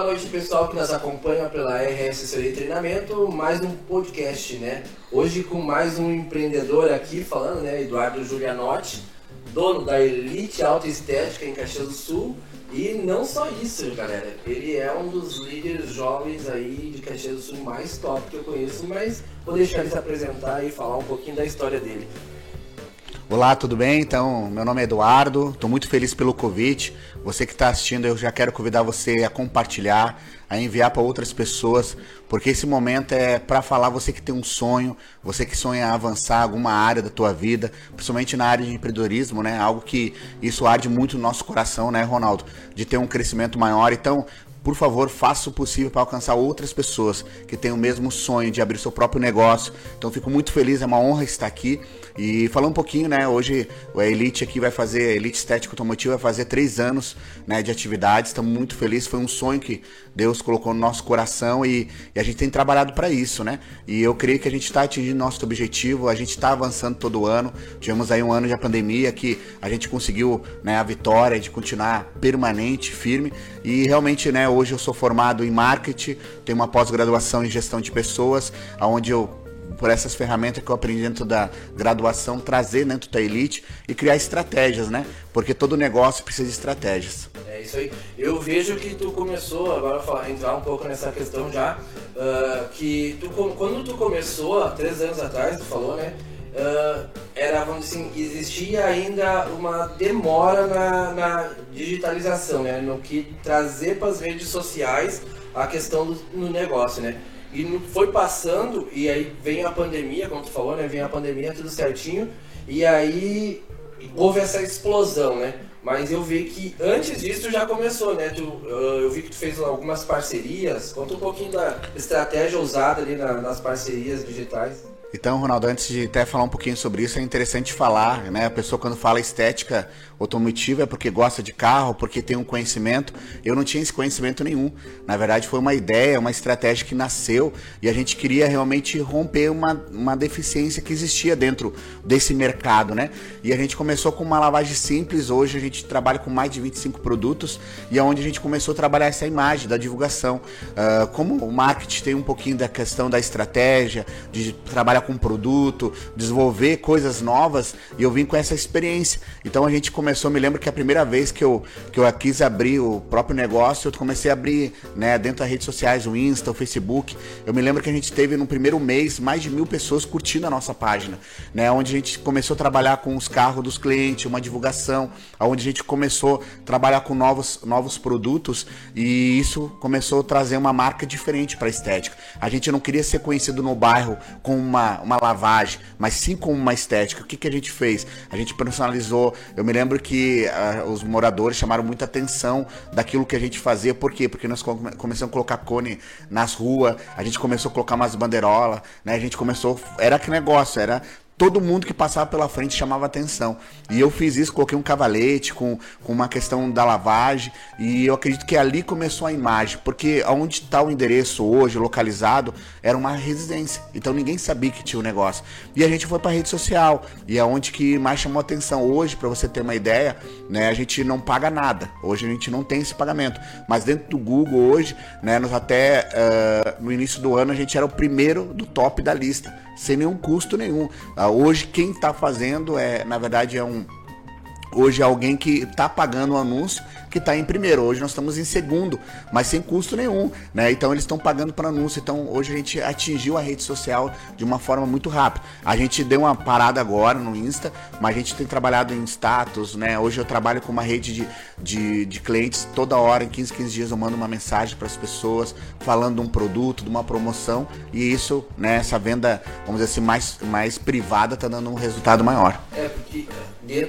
Boa noite, pessoal que nos acompanha pela RS Assessoria e Treinamento, mais um podcast, né? Hoje com mais um empreendedor aqui falando, né? Eduardo Julianotti, dono da Elite Auto Estética em Caxias do Sul. E não só isso, galera, ele é um dos líderes jovens aí de Caxias do Sul mais top que eu conheço, mas vou deixar ele se apresentar e falar um pouquinho da história dele. Olá, tudo bem? Então, meu nome é Eduardo, estou muito feliz pelo convite. Você que está assistindo, eu já quero convidar você a compartilhar, a enviar para outras pessoas, porque esse momento é para falar você que tem um sonho, você que sonha avançar alguma área da tua vida, principalmente na área de empreendedorismo, né? Algo que isso arde muito no nosso coração, né, Ronaldo? De ter um crescimento maior. Então, por favor, faça o possível para alcançar outras pessoas que têm o mesmo sonho de abrir seu próprio negócio. Então, fico muito feliz, é uma honra estar aqui. E falar um pouquinho, né? Hoje a Elite aqui vai fazer, a Elite Estética Automotiva vai fazer três anos né, de atividades. Estamos muito felizes. Foi um sonho que Deus colocou no nosso coração e, e a gente tem trabalhado para isso, né? E eu creio que a gente está atingindo nosso objetivo. A gente está avançando todo ano. Tivemos aí um ano de pandemia que a gente conseguiu né, a vitória de continuar permanente, firme. E realmente, né? Hoje eu sou formado em marketing, tenho uma pós-graduação em gestão de pessoas, onde eu por essas ferramentas que eu aprendi dentro da graduação, trazer dentro da Elite e criar estratégias, né? Porque todo negócio precisa de estratégias. É isso aí. Eu vejo que tu começou, agora falar, entrar um pouco nessa questão já, uh, que tu, quando tu começou, há três anos atrás, tu falou, né? Uh, era, vamos dizer assim, existia ainda uma demora na, na digitalização, né? No que trazer para as redes sociais a questão do no negócio, né? E foi passando, e aí vem a pandemia, como tu falou, né? Vem a pandemia, tudo certinho, e aí houve essa explosão, né? Mas eu vi que antes disso já começou, né? Tu, eu vi que tu fez algumas parcerias. Conta um pouquinho da estratégia usada ali na, nas parcerias digitais. Então, Ronaldo, antes de até falar um pouquinho sobre isso, é interessante falar, né? A pessoa quando fala estética automotiva é porque gosta de carro, porque tem um conhecimento. Eu não tinha esse conhecimento nenhum. Na verdade, foi uma ideia, uma estratégia que nasceu e a gente queria realmente romper uma, uma deficiência que existia dentro desse mercado, né? E a gente começou com uma lavagem simples. Hoje a gente trabalha com mais de 25 produtos e é onde a gente começou a trabalhar essa imagem da divulgação. Uh, como o marketing tem um pouquinho da questão da estratégia, de trabalhar com produto, desenvolver coisas novas e eu vim com essa experiência. Então a gente começou, me lembro que a primeira vez que eu, que eu quis abrir o próprio negócio, eu comecei a abrir né, dentro das redes sociais, o Insta, o Facebook. Eu me lembro que a gente teve no primeiro mês mais de mil pessoas curtindo a nossa página, né, onde a gente começou a trabalhar com os carros dos clientes, uma divulgação, onde a gente começou a trabalhar com novos, novos produtos e isso começou a trazer uma marca diferente para a estética. A gente não queria ser conhecido no bairro com uma uma, lavagem, mas sim como uma estética. O que, que a gente fez? A gente personalizou. Eu me lembro que uh, os moradores chamaram muita atenção daquilo que a gente fazia. Por quê? Porque nós come começamos a colocar cone nas ruas, a gente começou a colocar umas bandeirolas, né? A gente começou. Era que negócio, era todo mundo que passava pela frente chamava atenção. E eu fiz isso, coloquei um cavalete com, com uma questão da lavagem, e eu acredito que ali começou a imagem, porque onde está o endereço hoje, localizado, era uma residência. Então ninguém sabia que tinha o um negócio. E a gente foi para rede social, e é onde que mais chamou atenção. Hoje, para você ter uma ideia, né, a gente não paga nada. Hoje a gente não tem esse pagamento. Mas dentro do Google hoje, né, nós até uh, no início do ano a gente era o primeiro do top da lista sem nenhum custo nenhum. Ah, hoje quem está fazendo é, na verdade, é um hoje é alguém que está pagando o anúncio que está em primeiro. Hoje nós estamos em segundo, mas sem custo nenhum, né? Então eles estão pagando para anúncio. Então hoje a gente atingiu a rede social de uma forma muito rápida. A gente deu uma parada agora no Insta, mas a gente tem trabalhado em status, né? Hoje eu trabalho com uma rede de, de, de clientes toda hora, em 15, 15 dias eu mando uma mensagem para as pessoas falando de um produto, de uma promoção e isso, né? Essa venda, vamos dizer assim, mais, mais privada está dando um resultado maior. É, porque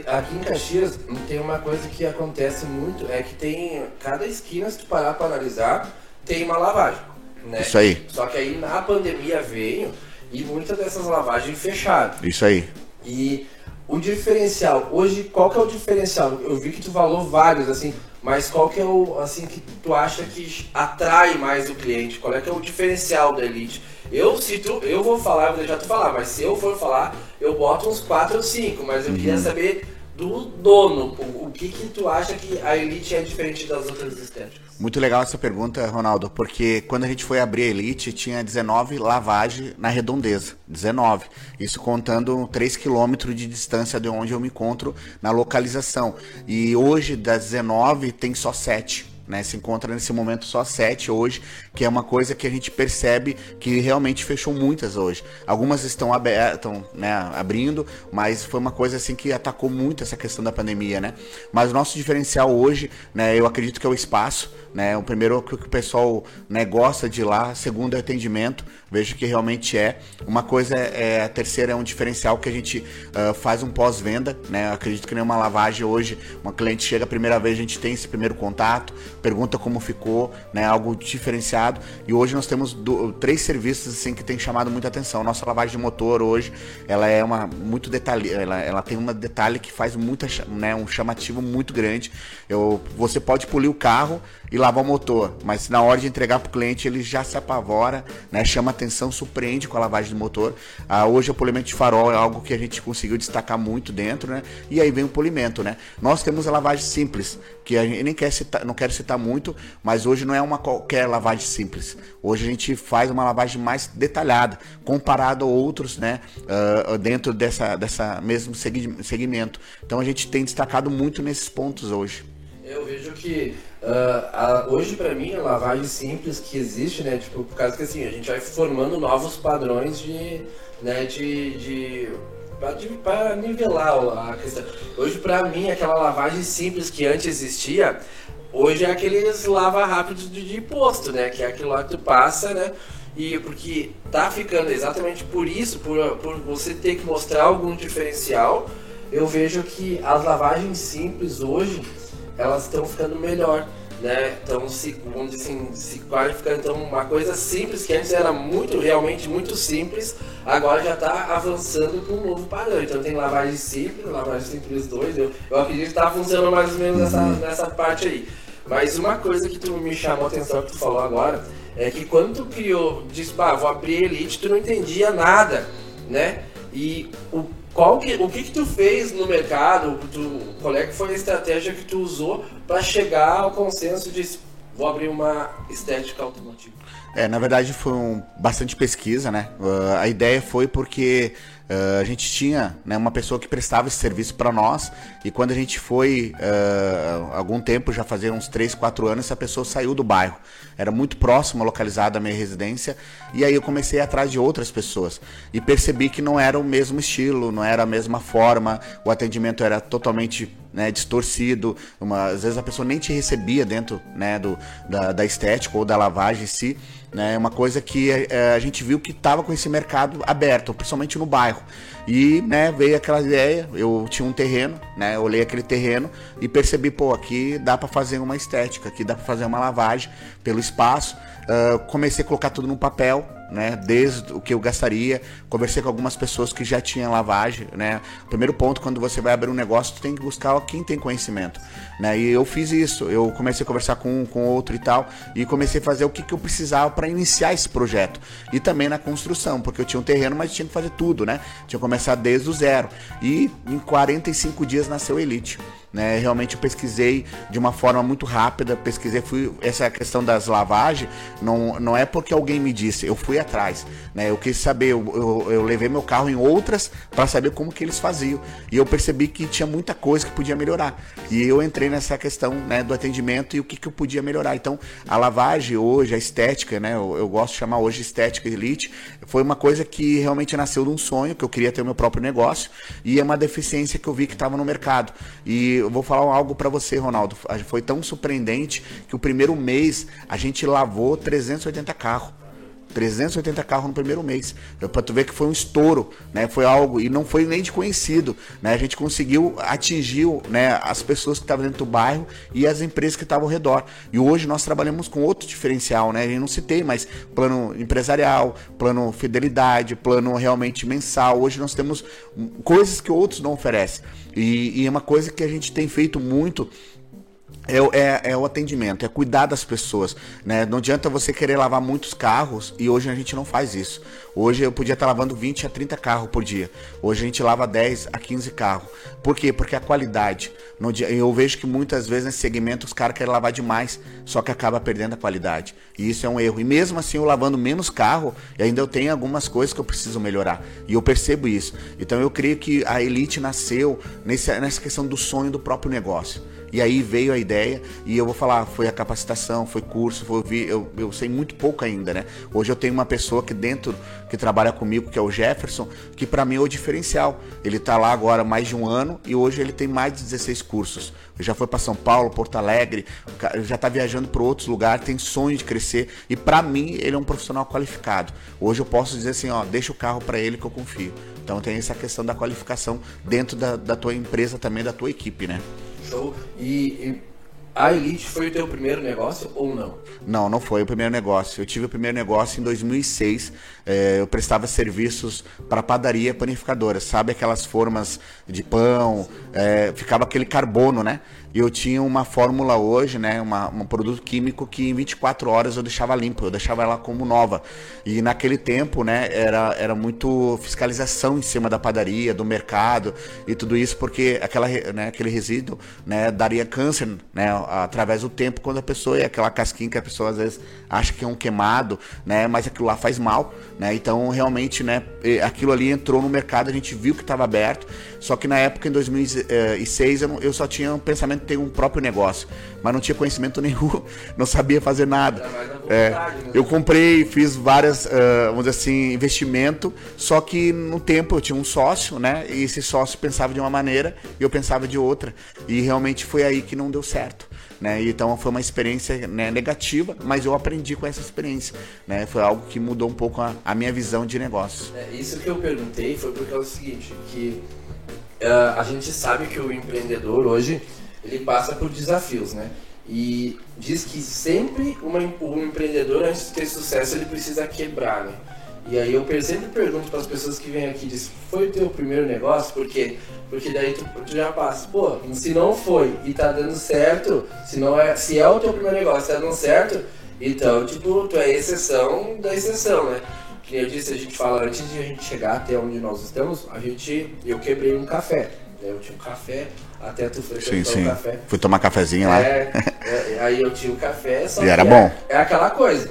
aqui em Caxias tem uma coisa que acontece muito, é que tem cada esquina, se tu parar para analisar, tem uma lavagem. Né? Isso aí. Só que aí na pandemia veio e muitas dessas lavagens fecharam. Isso aí. E o diferencial, hoje qual que é o diferencial? Eu vi que tu falou vários, assim, mas qual que é o assim que tu acha que atrai mais o cliente? Qual é que é o diferencial da Elite? Eu, se tu, eu vou falar, vou deixar tu falar, mas se eu for falar, eu boto uns 4 ou 5, mas eu uhum. queria saber do dono, o, o que que tu acha que a Elite é diferente das outras estéticas? Muito legal essa pergunta, Ronaldo, porque quando a gente foi abrir a Elite, tinha 19 lavagens na redondeza. 19. Isso contando 3 quilômetros de distância de onde eu me encontro na localização. E hoje, das 19, tem só 7. Né, se encontra nesse momento só sete hoje, que é uma coisa que a gente percebe que realmente fechou muitas hoje. Algumas estão abertas, né, abrindo, mas foi uma coisa assim que atacou muito essa questão da pandemia, né? Mas o nosso diferencial hoje, né, eu acredito que é o espaço, né? O primeiro que o pessoal né, gosta de ir lá, segundo é atendimento, vejo que realmente é. Uma coisa é, é a terceira é um diferencial que a gente uh, faz um pós-venda, né? Eu acredito que nenhuma lavagem hoje, uma cliente chega a primeira vez, a gente tem esse primeiro contato, pergunta como ficou, né? Algo diferenciado. E hoje nós temos do, três serviços assim que tem chamado muita atenção. Nossa lavagem de motor hoje, ela é uma muito detalhe, ela, ela tem um detalhe que faz muita, né, um chamativo muito grande. Eu, você pode polir o carro e lavar o motor, mas na hora de entregar para o cliente ele já se apavora, né, chama atenção, surpreende com a lavagem do motor. Ah, hoje o polimento de farol é algo que a gente conseguiu destacar muito dentro, né? E aí vem o polimento, né? Nós temos a lavagem simples, que a gente nem quer citar, não quero citar muito, mas hoje não é uma qualquer lavagem simples. Hoje a gente faz uma lavagem mais detalhada, comparado a outros, né? Uh, dentro dessa, dessa mesmo segmento. Então a gente tem destacado muito nesses pontos hoje. Eu vejo que Uh, a, hoje, para mim, a lavagem simples que existe, né? Tipo, por causa que assim, a gente vai formando novos padrões de. Né, de, de para nivelar a questão. Hoje, para mim, aquela lavagem simples que antes existia, hoje é aqueles lava rápidos de, de posto, né? Que é aquilo lá que tu passa, né? E porque tá ficando exatamente por isso, por, por você ter que mostrar algum diferencial, eu vejo que as lavagens simples hoje elas estão ficando melhor, né? Então, se, vamos dizer assim, se qualificando. Então, uma coisa simples que antes era muito, realmente muito simples, agora já está avançando para um novo padrão. Então, tem lavagem simples, lavagem simples 2. Eu, eu acredito que está funcionando mais ou menos nessa, uhum. nessa parte aí. Mas uma coisa que tu me chamou a atenção que tu falou agora é que quando tu criou, disse, pá, vou abrir Elite, tu não entendia nada, né? E o qual que, o que, que tu fez no mercado? Tu, qual é que foi a estratégia que tu usou para chegar ao consenso de vou abrir uma estética automotiva? É, na verdade foi um, bastante pesquisa, né? Uh, a ideia foi porque Uh, a gente tinha né, uma pessoa que prestava esse serviço para nós e quando a gente foi uh, algum tempo, já fazia uns 3, 4 anos, essa pessoa saiu do bairro. Era muito próximo, localizada a minha residência e aí eu comecei atrás de outras pessoas e percebi que não era o mesmo estilo, não era a mesma forma, o atendimento era totalmente né, distorcido, uma, às vezes a pessoa nem te recebia dentro né, do, da, da estética ou da lavagem em si. Né, uma coisa que é, a gente viu que estava com esse mercado aberto, principalmente no bairro. E né, veio aquela ideia, eu tinha um terreno, né, olhei aquele terreno e percebi, pô, aqui dá para fazer uma estética, aqui dá para fazer uma lavagem pelo espaço. Uh, comecei a colocar tudo no papel, né? Desde o que eu gastaria. Conversei com algumas pessoas que já tinham lavagem, né? Primeiro ponto, quando você vai abrir um negócio, tu tem que buscar quem tem conhecimento, né? E eu fiz isso. Eu comecei a conversar com um, com outro e tal, e comecei a fazer o que, que eu precisava para iniciar esse projeto. E também na construção, porque eu tinha um terreno, mas tinha que fazer tudo, né? Tinha que começar desde o zero. E em 45 dias nasceu Elite. Né? Realmente eu pesquisei de uma forma muito rápida, pesquisei, fui essa questão das lavagens, não, não é porque alguém me disse, eu fui atrás, né? Eu quis saber, eu, eu, eu levei meu carro em outras para saber como que eles faziam e eu percebi que tinha muita coisa que podia melhorar e eu entrei nessa questão né, do atendimento e o que, que eu podia melhorar. Então a lavagem hoje, a estética, né? Eu, eu gosto de chamar hoje estética elite, foi uma coisa que realmente nasceu de um sonho que eu queria ter o meu próprio negócio e é uma deficiência que eu vi que estava no mercado e eu vou falar algo para você, Ronaldo. Foi tão surpreendente que o primeiro mês a gente lavou 380 carros. 380 carros no primeiro mês. Para tu ver que foi um estouro, né? Foi algo e não foi nem de conhecido, né? A gente conseguiu atingir, né, as pessoas que estavam dentro do bairro e as empresas que estavam ao redor. E hoje nós trabalhamos com outro diferencial, né? Gente não citei, mas plano empresarial, plano fidelidade, plano realmente mensal. Hoje nós temos coisas que outros não oferecem. E, e é uma coisa que a gente tem feito muito é, é, é, o atendimento, é cuidar das pessoas. Né? Não adianta você querer lavar muitos carros e hoje a gente não faz isso. Hoje eu podia estar lavando 20 a 30 carros por dia. Hoje a gente lava 10 a 15 carros. Por quê? Porque a qualidade. Eu vejo que muitas vezes nesse segmento os caras querem lavar demais, só que acaba perdendo a qualidade. E isso é um erro. E mesmo assim, eu lavando menos carro, ainda eu tenho algumas coisas que eu preciso melhorar. E eu percebo isso. Então eu creio que a Elite nasceu nessa, nessa questão do sonho do próprio negócio. E aí veio a ideia e eu vou falar, foi a capacitação, foi curso, foi eu, eu sei muito pouco ainda, né? Hoje eu tenho uma pessoa que dentro que trabalha comigo, que é o Jefferson, que para mim é o diferencial. Ele está lá agora mais de um ano e hoje ele tem mais de 16 cursos. Já foi para São Paulo, Porto Alegre, já está viajando para outros lugares, tem sonho de crescer e para mim ele é um profissional qualificado. Hoje eu posso dizer assim, ó, deixa o carro para ele que eu confio. Então tem essa questão da qualificação dentro da, da tua empresa também, da tua equipe, né? Show. E, e, a Elite foi o teu primeiro negócio ou não? Não, não foi o primeiro negócio. Eu tive o primeiro negócio em 2006. É, eu prestava serviços para padaria panificadora. Sabe aquelas formas de pão? É, ficava aquele carbono, né? E eu tinha uma fórmula hoje, né, uma, um produto químico que em 24 horas eu deixava limpo, eu deixava ela como nova. E naquele tempo, né, era, era muito fiscalização em cima da padaria, do mercado e tudo isso, porque aquela, né, aquele resíduo, né, daria câncer, né, através do tempo quando a pessoa é aquela casquinha que a pessoa às vezes acha que é um queimado, né, mas aquilo lá faz mal, né? Então, realmente, né, aquilo ali entrou no mercado, a gente viu que estava aberto, só que na época em 2006 eu, eu só tinha um pensamento ter um próprio negócio, mas não tinha conhecimento nenhum, não sabia fazer nada. É, né? eu comprei, fiz várias, uh, vamos dizer assim, investimento, só que no tempo eu tinha um sócio, né? E esse sócio pensava de uma maneira e eu pensava de outra. E realmente foi aí que não deu certo. Né? Então foi uma experiência né, negativa, mas eu aprendi com essa experiência. Né? Foi algo que mudou um pouco a, a minha visão de negócio. É, isso que eu perguntei foi porque é o seguinte, que uh, a gente sabe que o empreendedor hoje ele passa por desafios, né? E diz que sempre uma, um empreendedor, antes de ter sucesso, ele precisa quebrar, né? E aí eu sempre pergunto para as pessoas que vêm aqui, diz, foi o teu primeiro negócio? Por quê? Porque daí tu, tu, já passa, pô, se não foi e tá dando certo, se, não é, se é o teu primeiro negócio e tá dando certo, então, tipo, tu é exceção da exceção, né? Que eu disse, a gente fala, antes de a gente chegar até onde nós estamos, a gente, eu quebrei um café. Né? Eu tinha um café, até tu foi sim, sim. café. Fui tomar cafezinho lá. É, é, aí eu tinha o café, só e era bom. É, é, aquela coisa.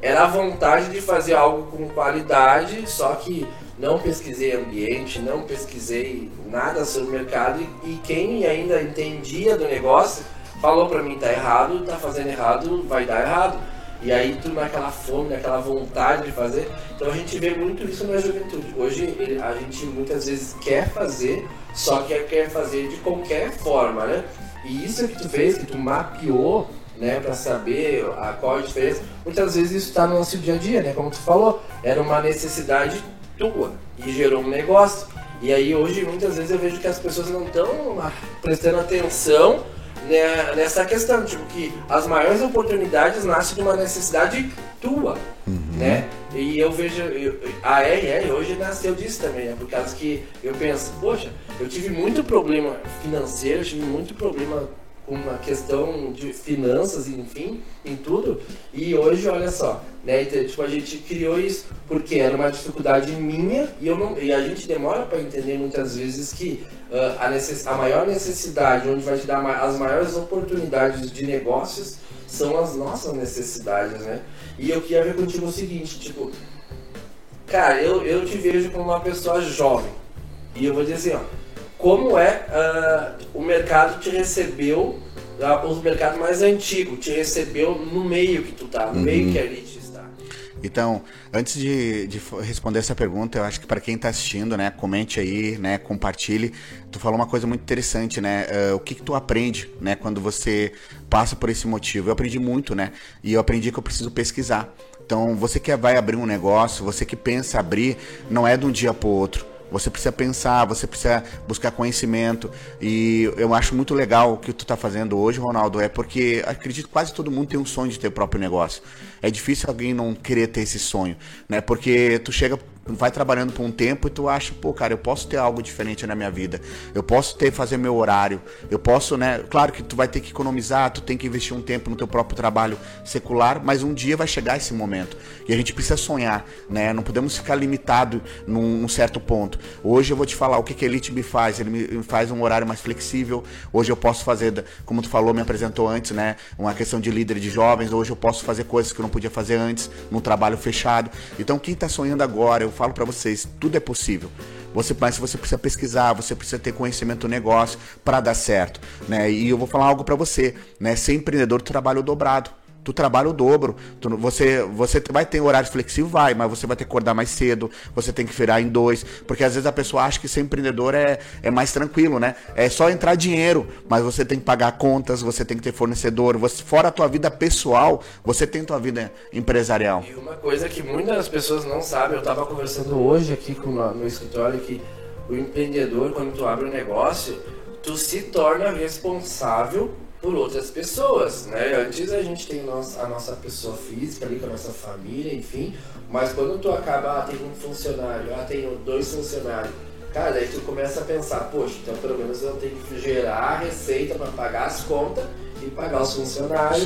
Era a vontade de fazer algo com qualidade, só que não pesquisei ambiente, não pesquisei nada sobre o mercado e, e quem ainda entendia do negócio falou para mim tá errado, tá fazendo errado, vai dar errado. E aí tu naquela fome, naquela vontade de fazer. Então a gente vê muito isso na juventude. Hoje a gente muitas vezes quer fazer, só que quer fazer de qualquer forma, né? E isso que tu fez, que tu mapeou, né, para saber a qual a diferença, muitas vezes isso está no nosso dia a dia, né? Como tu falou, era uma necessidade tua e gerou um negócio. E aí hoje muitas vezes eu vejo que as pessoas não estão prestando atenção nessa questão, tipo, que as maiores oportunidades nascem de uma necessidade tua, uhum. né? E eu vejo, eu, a RR hoje nasceu disso também, né? Por causa que eu penso, poxa, eu tive muito problema financeiro, eu tive muito problema uma questão de finanças, enfim, em tudo. E hoje, olha só, né? Então, tipo, a gente criou isso porque era uma dificuldade minha e, eu não, e a gente demora para entender muitas vezes que uh, a, necess, a maior necessidade, onde vai te dar as maiores oportunidades de negócios, são as nossas necessidades, né? E eu queria ver contigo o seguinte, tipo, cara, eu, eu te vejo como uma pessoa jovem. E eu vou dizer assim, ó, como é uh, o mercado te recebeu, uh, os mercados mais antigos te recebeu no meio que tu tá, no uhum. meio que a elite está. Então, antes de, de, responder essa pergunta, eu acho que para quem está assistindo, né, comente aí, né, compartilhe. Tu falou uma coisa muito interessante, né? Uh, o que, que tu aprende, né, quando você passa por esse motivo? Eu aprendi muito, né? E eu aprendi que eu preciso pesquisar. Então, você que vai abrir um negócio, você que pensa abrir, não é de um dia para o outro. Você precisa pensar, você precisa buscar conhecimento. E eu acho muito legal o que tu está fazendo hoje, Ronaldo, é porque acredito que quase todo mundo tem um sonho de ter o próprio negócio. É difícil alguém não querer ter esse sonho, né? Porque tu chega vai trabalhando por um tempo e tu acha, pô, cara, eu posso ter algo diferente na minha vida. Eu posso ter fazer meu horário. Eu posso, né? Claro que tu vai ter que economizar, tu tem que investir um tempo no teu próprio trabalho secular, mas um dia vai chegar esse momento. E a gente precisa sonhar, né? Não podemos ficar limitado num, num certo ponto. Hoje eu vou te falar o que que a Elite me faz. Ele me faz um horário mais flexível. Hoje eu posso fazer, como tu falou, me apresentou antes, né? Uma questão de líder de jovens. Hoje eu posso fazer coisas que eu não podia fazer antes, num trabalho fechado. Então quem está sonhando agora, eu falo para vocês, tudo é possível. Você, mas você precisa pesquisar, você precisa ter conhecimento do negócio para dar certo, né? E eu vou falar algo para você, né? Ser empreendedor, trabalho dobrado tu trabalha o dobro. Tu, você, você vai ter horário flexível, vai, mas você vai ter que acordar mais cedo, você tem que virar em dois, porque às vezes a pessoa acha que ser empreendedor é, é mais tranquilo, né? É só entrar dinheiro, mas você tem que pagar contas, você tem que ter fornecedor, você, fora a tua vida pessoal, você tem tua vida empresarial. E uma coisa que muitas pessoas não sabem, eu estava conversando hoje aqui com uma, no escritório que o empreendedor, quando tu abre um negócio, tu se torna responsável por outras pessoas, né? Antes a gente tem a nossa pessoa física ali com a nossa família, enfim, mas quando tu acaba, ah, tem um funcionário, ah, tenho dois funcionários, cara, aí tu começa a pensar, poxa, então pelo menos eu tenho que gerar receita para pagar as contas e pagar os funcionários,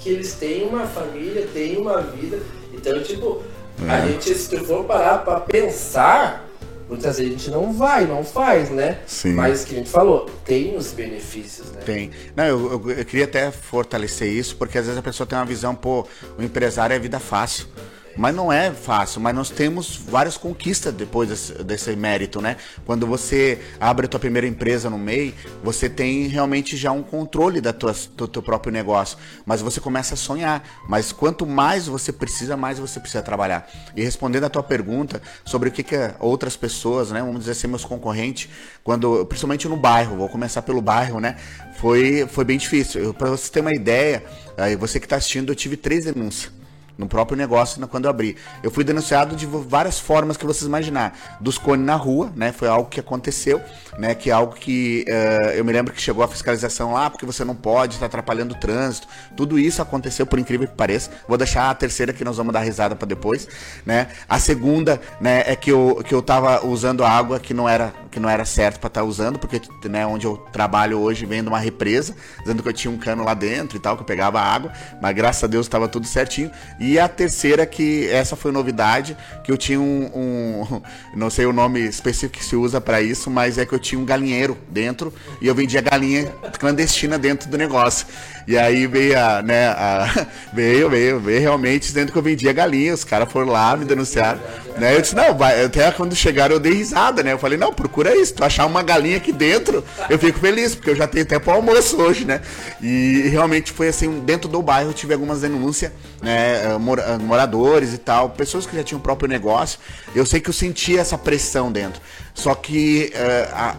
que eles têm uma família, têm uma vida, então tipo, é. a gente se tu for parar para pensar Muitas vezes a gente não vai, não faz, né? Sim. Mas que a gente falou, tem os benefícios, né? Tem. Não, eu, eu, eu queria até fortalecer isso, porque às vezes a pessoa tem uma visão, pô, o empresário é vida fácil. Mas não é fácil, mas nós temos várias conquistas depois desse, desse, mérito, né? Quando você abre a tua primeira empresa no MEI, você tem realmente já um controle da tua, do teu próprio negócio. Mas você começa a sonhar. Mas quanto mais você precisa, mais você precisa trabalhar. E respondendo a tua pergunta sobre o que, que outras pessoas, né? Vamos dizer assim, meus concorrentes, quando, principalmente no bairro, vou começar pelo bairro, né? Foi, foi bem difícil. Para você ter uma ideia, você que está assistindo, eu tive três denúncias no próprio negócio quando eu abri. Eu fui denunciado de várias formas que vocês imaginar. Dos cones na rua, né? Foi algo que aconteceu, né? Que é algo que uh, eu me lembro que chegou a fiscalização lá, porque você não pode, está atrapalhando o trânsito. Tudo isso aconteceu, por incrível que pareça. Vou deixar a terceira que nós vamos dar risada para depois, né? A segunda, né, é que eu, que eu tava usando água que não era, que não era certo para estar tá usando, porque né, onde eu trabalho hoje vem de uma represa, dizendo que eu tinha um cano lá dentro e tal, que eu pegava água, mas graças a Deus estava tudo certinho. E a terceira, que essa foi novidade, que eu tinha um, um não sei o nome específico que se usa para isso, mas é que eu tinha um galinheiro dentro e eu vendia galinha clandestina dentro do negócio. E aí veio a, né, a, veio, veio, veio realmente dizendo que eu vendia galinha, os caras foram lá, me denunciaram. Né? Eu disse, não, vai, até quando chegaram eu dei risada, né? Eu falei, não, procura isso, tu achar uma galinha aqui dentro, eu fico feliz, porque eu já tenho tempo ao almoço hoje, né? E realmente foi assim, dentro do bairro eu tive algumas denúncias, né? Moradores e tal, pessoas que já tinham o próprio negócio. Eu sei que eu sentia essa pressão dentro. Só que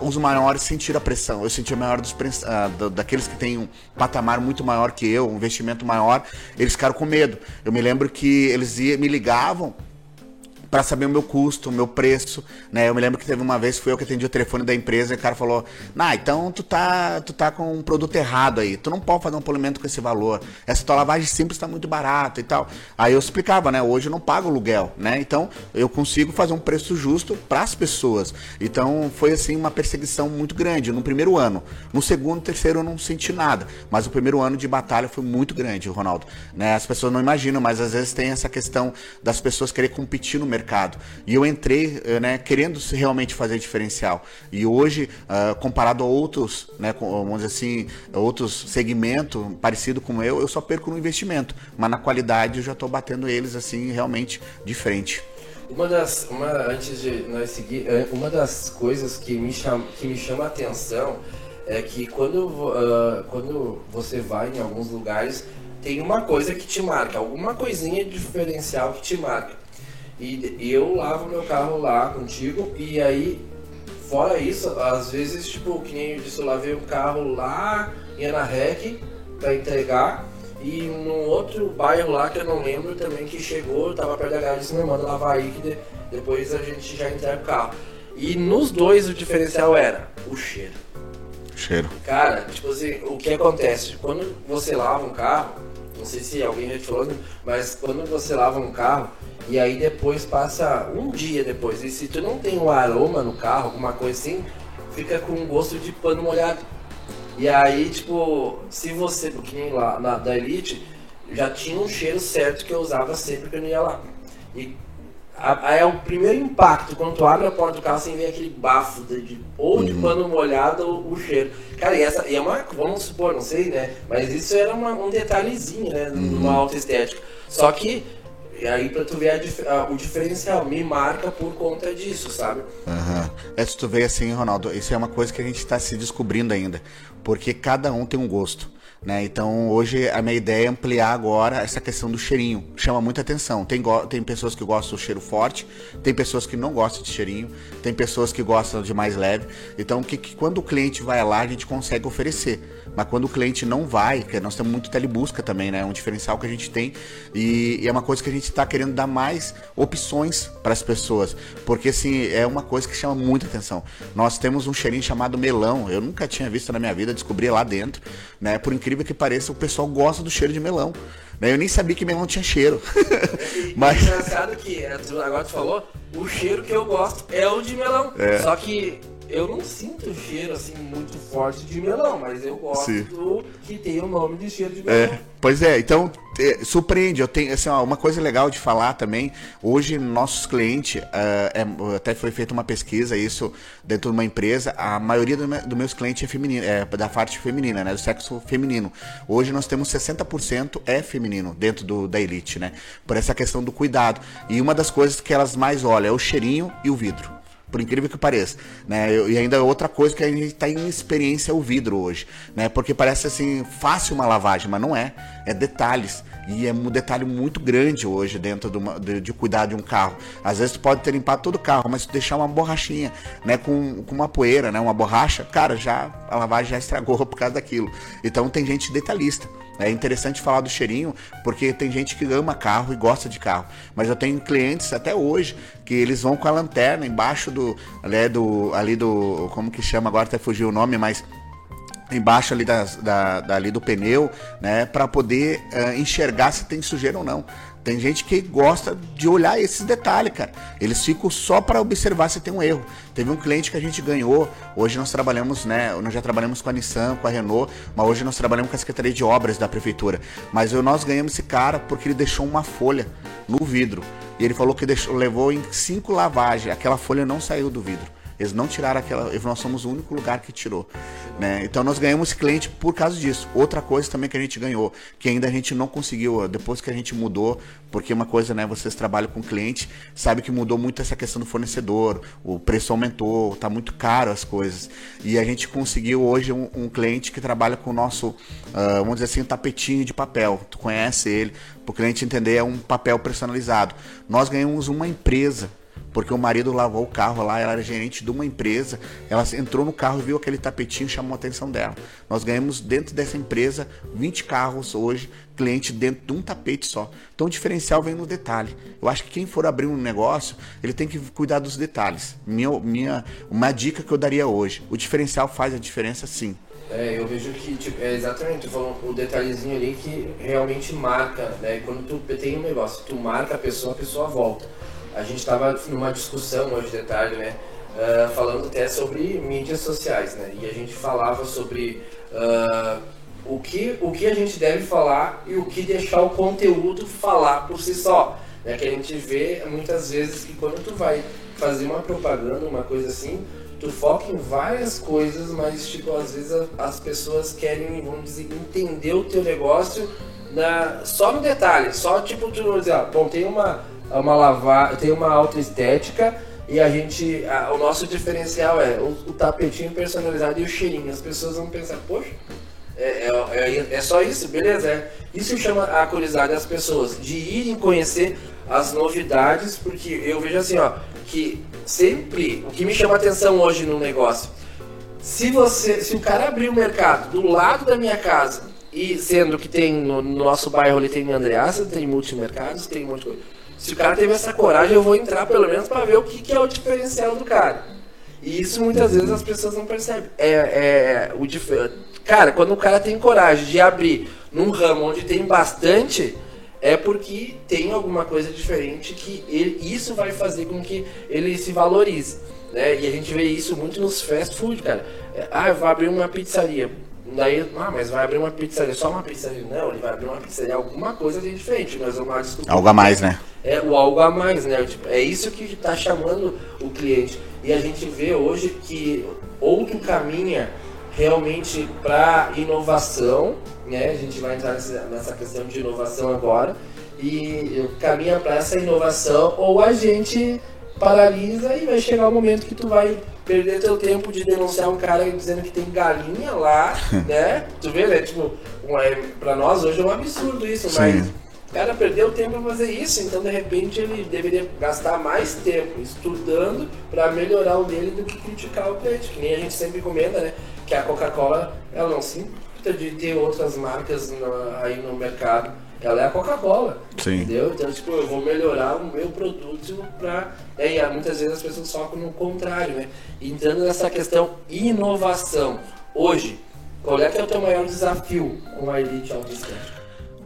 uh, os maiores sentiram a pressão. Eu senti a maior dos, uh, daqueles que têm um patamar muito maior que eu, um investimento maior, eles ficaram com medo. Eu me lembro que eles me ligavam para saber o meu custo, o meu preço, né? Eu me lembro que teve uma vez, fui eu que atendi o telefone da empresa e o cara falou, nah, então tu tá, tu tá com um produto errado aí, tu não pode fazer um polimento com esse valor, essa tua lavagem simples está muito barata e tal. Aí eu explicava, né? Hoje eu não pago aluguel, né? Então eu consigo fazer um preço justo para as pessoas. Então foi assim uma perseguição muito grande no primeiro ano. No segundo, terceiro eu não senti nada, mas o primeiro ano de batalha foi muito grande, Ronaldo. Né? As pessoas não imaginam, mas às vezes tem essa questão das pessoas querer competir no mercado mercado. E eu entrei eh, né, querendo realmente fazer diferencial. E hoje, uh, comparado a outros, né, vamos dizer assim, outros segmentos parecido com eu, eu só perco no investimento. Mas na qualidade eu já estou batendo eles assim realmente de frente. Uma das, uma, antes de nós seguir, eh, uma das coisas que me chama, que me chama a atenção é que quando, uh, quando você vai em alguns lugares, tem uma coisa que te marca, alguma coisinha diferencial que te marca. E, e eu lavo meu carro lá contigo e aí, fora isso, às vezes, tipo, que nem eu disse, eu lavei o carro lá em Anarrec para entregar e num outro bairro lá que eu não lembro também que chegou, eu tava perto da garagem disse, meu mano, lavar aí que de, depois a gente já entrega o carro. E nos dois o diferencial era o cheiro. Cheiro. Cara, tipo assim, o que acontece? Quando você lava um carro, não sei se alguém já te falou, mas quando você lava um carro e aí depois passa um dia depois, e se tu não tem um aroma no carro, alguma coisa assim, fica com um gosto de pano molhado. E aí, tipo, se você, porque nem lá na, da Elite, já tinha um cheiro certo que eu usava sempre que eu ia lá. E é o primeiro impacto, quando tu abre a porta do carro, sem ver aquele bafo de, de ou de uhum. pano molhado ou o cheiro. Cara, e essa e é uma, vamos supor, não sei, né? Mas isso era uma, um detalhezinho, né? Uhum. Numa alta estética. Só que e aí pra tu ver a, a, o diferencial, me marca por conta disso, sabe? Uhum. É, se tu vê assim, Ronaldo, isso é uma coisa que a gente está se descobrindo ainda. Porque cada um tem um gosto. Né? Então hoje a minha ideia é ampliar agora essa questão do cheirinho. Chama muita atenção. Tem, tem pessoas que gostam do cheiro forte, tem pessoas que não gostam de cheirinho, tem pessoas que gostam de mais leve. Então que, que quando o cliente vai lá a gente consegue oferecer. Mas quando o cliente não vai, que nós temos muito telebusca também, né? É um diferencial que a gente tem e, e é uma coisa que a gente está querendo dar mais opções para as pessoas, porque assim é uma coisa que chama muita atenção. Nós temos um cheirinho chamado melão. Eu nunca tinha visto na minha vida, descobri lá dentro, né? Por incrível incrível que pareça, o pessoal gosta do cheiro de melão. Né? Eu nem sabia que melão tinha cheiro. Mas... engraçado que, é, agora tu falou, o cheiro que eu gosto é o de melão. É. Só que eu não sinto cheiro assim muito forte de melão, mas eu gosto Sim. do que tem o nome de cheiro de melão. É, pois é, então é, surpreende. Eu tenho assim, ó, uma coisa legal de falar também. Hoje nossos clientes, uh, é, até foi feita uma pesquisa isso dentro de uma empresa. A maioria dos do meus clientes é feminino, é da parte feminina, né, do sexo feminino. Hoje nós temos 60% é feminino dentro do, da elite, né, por essa questão do cuidado. E uma das coisas que elas mais olham é o cheirinho e o vidro por incrível que pareça, né? E ainda outra coisa que a gente está em experiência é o vidro hoje, né? Porque parece assim fácil uma lavagem, mas não é. É detalhes. E é um detalhe muito grande hoje dentro de, uma, de, de, cuidar de um carro. Às vezes tu pode ter limpado todo o carro, mas tu deixar uma borrachinha, né, com, com uma poeira, né, uma borracha, cara, já a lavagem já estragou por causa daquilo. Então tem gente detalhista. É interessante falar do cheirinho, porque tem gente que ama carro e gosta de carro. Mas eu tenho clientes até hoje que eles vão com a lanterna embaixo do, né, do ali do, como que chama agora até fugiu o nome, mas embaixo ali, das, da, ali do pneu, né, para poder uh, enxergar se tem sujeira ou não. Tem gente que gosta de olhar esses detalhes, cara. Eles ficam só para observar se tem um erro. Teve um cliente que a gente ganhou. Hoje nós trabalhamos, né? Nós já trabalhamos com a Nissan, com a Renault, mas hoje nós trabalhamos com a Secretaria de Obras da Prefeitura. Mas nós ganhamos esse cara porque ele deixou uma folha no vidro. E ele falou que deixou, levou em cinco lavagens. Aquela folha não saiu do vidro. Eles não tiraram aquela. Nós somos o único lugar que tirou. Né? Então nós ganhamos cliente por causa disso. Outra coisa também que a gente ganhou, que ainda a gente não conseguiu, depois que a gente mudou, porque uma coisa, né, vocês trabalham com cliente, sabe que mudou muito essa questão do fornecedor, o preço aumentou, tá muito caro as coisas. E a gente conseguiu hoje um, um cliente que trabalha com o nosso, uh, vamos dizer assim, um tapetinho de papel. Tu conhece ele, para o cliente entender, é um papel personalizado. Nós ganhamos uma empresa porque o marido lavou o carro lá, ela era gerente de uma empresa, ela entrou no carro viu aquele tapetinho, chamou a atenção dela. Nós ganhamos dentro dessa empresa 20 carros hoje, cliente dentro de um tapete só. Então o diferencial vem no detalhe. Eu acho que quem for abrir um negócio, ele tem que cuidar dos detalhes. Minha, minha, uma dica que eu daria hoje, o diferencial faz a diferença sim. É, eu vejo que tipo, é exatamente, tu falou o detalhezinho ali que realmente marca, né? Quando tu tem um negócio, tu marca a pessoa, a pessoa volta a gente estava numa discussão hoje de tarde, né? Uh, falando até sobre mídias sociais, né? E a gente falava sobre uh, o, que, o que a gente deve falar e o que deixar o conteúdo falar por si só. Né? Que a gente vê muitas vezes que quando tu vai fazer uma propaganda, uma coisa assim, tu foca em várias coisas, mas tipo, às vezes as pessoas querem, vamos dizer, entender o teu negócio na, só no detalhe, só tipo, tu dizer, ah, bom, tem uma uma lavar, tem uma alta estética e a gente, a, o nosso diferencial é o, o, tapetinho personalizado e o cheirinho. As pessoas vão pensar, poxa, é, é, é, é só isso, beleza? É. Isso chama a curiosidade das pessoas, de irem conhecer as novidades, porque eu vejo assim, ó, que sempre, o que me chama atenção hoje no negócio, se você, se o cara abrir um mercado do lado da minha casa, e sendo que tem no, no nosso bairro ali tem Andreasa, tem multimercados, tem um monte de coisa se o cara teve essa coragem, eu vou entrar pelo menos para ver o que, que, é o diferencial do cara. E isso muitas vezes as pessoas não percebem. É, é o dif... Cara, quando o cara tem coragem de abrir num ramo onde tem bastante, é porque tem alguma coisa diferente que ele, isso vai fazer com que ele se valorize. Né? E a gente vê isso muito nos fast food, cara. É, ah, eu vou abrir uma pizzaria. Daí, ah, mas vai abrir uma pizzaria, só uma pizzaria. Não, ele vai abrir uma pizzaria, alguma coisa de diferente. Mas uma desculpa. Algo a mais, né? É o algo a mais, né? Tipo, é isso que está chamando o cliente. E a gente vê hoje que outro caminha realmente para inovação, né? A gente vai entrar nessa questão de inovação agora e caminha para essa inovação ou a gente paralisa e vai chegar o momento que tu vai perder teu tempo de denunciar um cara dizendo que tem galinha lá, né? Tu vê, né? Tipo, é, pra nós hoje é um absurdo isso, Sim. mas o cara perdeu tempo pra fazer isso, então de repente ele deveria gastar mais tempo estudando para melhorar o dele do que criticar o cliente, que nem a gente sempre comenta, né? Que a Coca-Cola, ela não se importa de ter outras marcas no, aí no mercado ela é a Coca-Cola. Entendeu? Então, tipo, eu vou melhorar o meu produto pra. É, e muitas vezes as pessoas focam no contrário, né? Entrando nessa questão inovação. Hoje, qual é que é o teu maior desafio com a Elite Autoestética?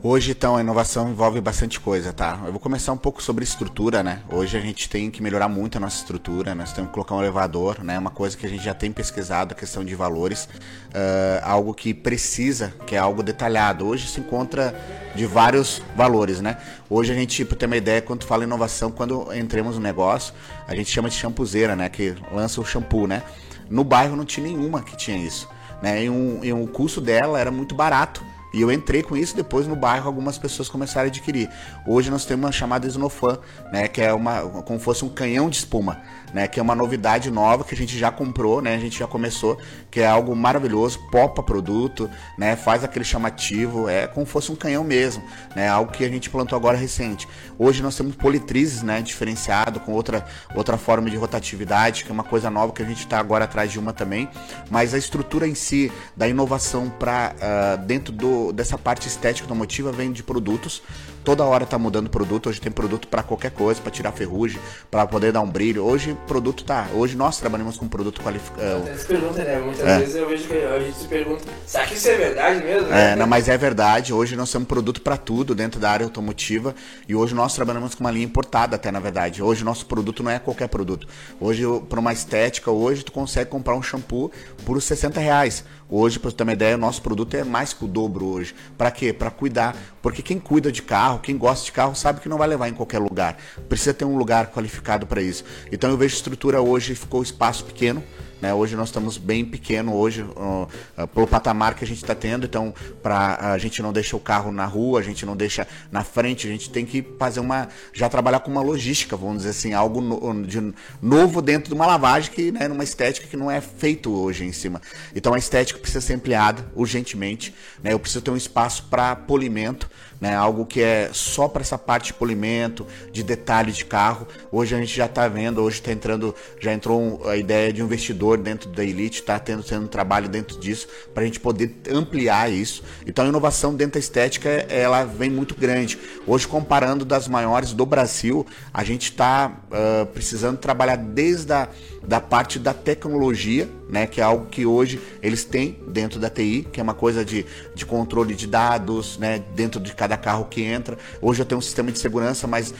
Hoje, então, a inovação envolve bastante coisa, tá? Eu vou começar um pouco sobre estrutura, né? Hoje a gente tem que melhorar muito a nossa estrutura, nós temos que colocar um elevador, né? Uma coisa que a gente já tem pesquisado, a questão de valores, uh, algo que precisa, que é algo detalhado. Hoje se encontra de vários valores, né? Hoje a gente, para ter uma ideia, quando fala inovação, quando entremos no negócio, a gente chama de champuzeira, né? Que lança o shampoo, né? No bairro não tinha nenhuma que tinha isso, né? E, um, e o custo dela era muito barato e eu entrei com isso, depois no bairro algumas pessoas começaram a adquirir. Hoje nós temos uma chamada Snowfan, né, que é uma como fosse um canhão de espuma né? Que é uma novidade nova que a gente já comprou, né? A gente já começou, que é algo maravilhoso, popa produto, né? Faz aquele chamativo, é como fosse um canhão mesmo, né? Algo que a gente plantou agora recente. Hoje nós temos politrizes, né? Diferenciado com outra outra forma de rotatividade, que é uma coisa nova que a gente está agora atrás de uma também. Mas a estrutura em si da inovação para uh, ah, dentro do, dessa parte estética automotiva vem de produtos toda hora tá mudando produto. Hoje tem produto para qualquer coisa, para tirar ferrugem, para poder dar um brilho. Hoje produto tá. Hoje nós trabalhamos com produto qualificado. Você pergunta, né? Muitas é. vezes eu vejo que a gente se pergunta, será que isso é verdade mesmo? É, não, mas é verdade. Hoje nós temos produto para tudo dentro da área automotiva e hoje nós trabalhamos com uma linha importada até na verdade. Hoje nosso produto não é qualquer produto. Hoje para uma estética, hoje tu consegue comprar um shampoo por 60 reais. Hoje, para você ter uma ideia, o nosso produto é mais que o dobro hoje. Para quê? Para cuidar. Porque quem cuida de carro, quem gosta de carro, sabe que não vai levar em qualquer lugar. Precisa ter um lugar qualificado para isso. Então eu vejo estrutura hoje, ficou espaço pequeno. Né? Hoje nós estamos bem pequeno hoje uh, uh, pelo patamar que a gente está tendo, então para a gente não deixa o carro na rua, a gente não deixa na frente, a gente tem que fazer uma já trabalhar com uma logística, vamos dizer assim, algo no, de novo dentro de uma lavagem que, né, numa estética que não é feito hoje em cima. Então a estética precisa ser ampliada urgentemente, né? Eu preciso ter um espaço para polimento, né? Algo que é só para essa parte de polimento, de detalhe de carro. Hoje a gente já está vendo, hoje está entrando, já entrou a ideia de um investidor dentro da Elite, está tendo sendo um trabalho dentro disso para a gente poder ampliar isso. Então a inovação dentro da estética ela vem muito grande. Hoje comparando das maiores do Brasil, a gente está uh, precisando trabalhar desde a da parte da tecnologia, né, que é algo que hoje eles têm dentro da TI, que é uma coisa de, de controle de dados, né, dentro de cada carro que entra. Hoje eu tenho um sistema de segurança, mas uh,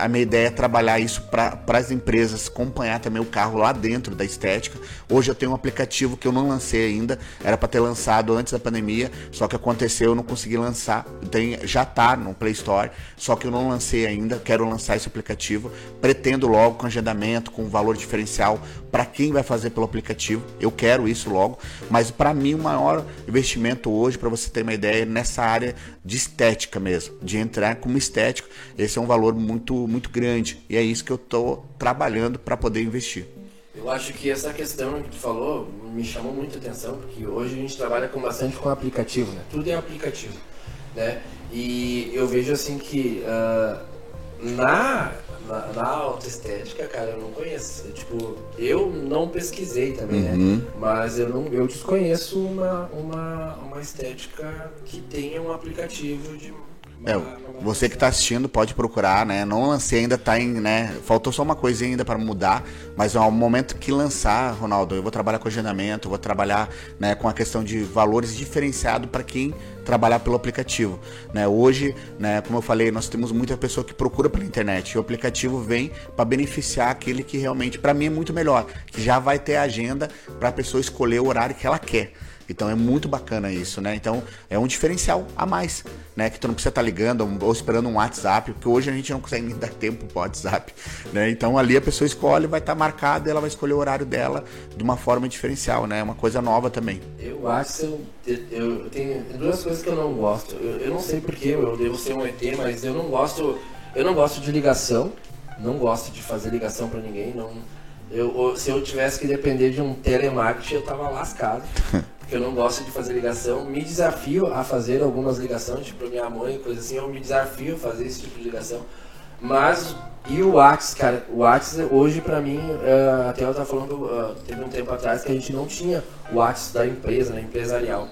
a minha ideia é trabalhar isso para as empresas, acompanhar também o carro lá dentro da estética. Hoje eu tenho um aplicativo que eu não lancei ainda, era para ter lançado antes da pandemia, só que aconteceu, eu não consegui lançar. Tem, já está no Play Store, só que eu não lancei ainda, quero lançar esse aplicativo. Pretendo logo com agendamento, com valor diferencial para quem vai fazer pelo aplicativo. Eu quero isso logo, mas para mim o maior investimento hoje, para você ter uma ideia, é nessa área de estética mesmo, de entrar como estético. Esse é um valor muito muito grande e é isso que eu estou trabalhando para poder investir. Eu acho que essa questão que tu falou me chamou muita atenção, porque hoje a gente trabalha com bastante com aplicativo, né? Tudo é aplicativo, né? E eu vejo assim que uh, na na, na autoestética, cara, eu não conheço. Tipo, eu não pesquisei também, né? uhum. né? Mas eu não, eu desconheço uma, uma, uma estética que tenha um aplicativo de É, você que está assistindo pode procurar, né? Não lancei ainda, tá em, né? Faltou só uma coisa ainda para mudar, mas ao momento que lançar, Ronaldo, eu vou trabalhar com agendamento, vou trabalhar, né, com a questão de valores diferenciado para quem trabalhar pelo aplicativo, né? Hoje, né, como eu falei, nós temos muita pessoa que procura pela internet. E o aplicativo vem para beneficiar aquele que realmente para mim é muito melhor, que já vai ter a agenda para a pessoa escolher o horário que ela quer. Então é muito bacana isso, né? Então é um diferencial a mais, né? Que tu não precisa estar tá ligando ou esperando um WhatsApp, porque hoje a gente não consegue nem dar tempo pro WhatsApp, né? Então ali a pessoa escolhe, vai estar tá marcada, ela vai escolher o horário dela de uma forma diferencial, né? É uma coisa nova também. Eu acho eu, eu tenho duas coisas que eu não gosto. Eu, eu não sei porque eu devo ser um ET, mas eu não gosto, eu não gosto de ligação, não gosto de fazer ligação para ninguém, não eu, se eu tivesse que depender de um telemarketing, eu tava lascado. porque eu não gosto de fazer ligação. Me desafio a fazer algumas ligações, tipo minha mãe, coisa assim, eu me desafio a fazer esse tipo de ligação. Mas, e o WhatsApp, cara, o WhatsApp hoje pra mim, até eu tava falando, uh, teve um tempo atrás que a gente não tinha o WhatsApp da empresa, né, empresarial.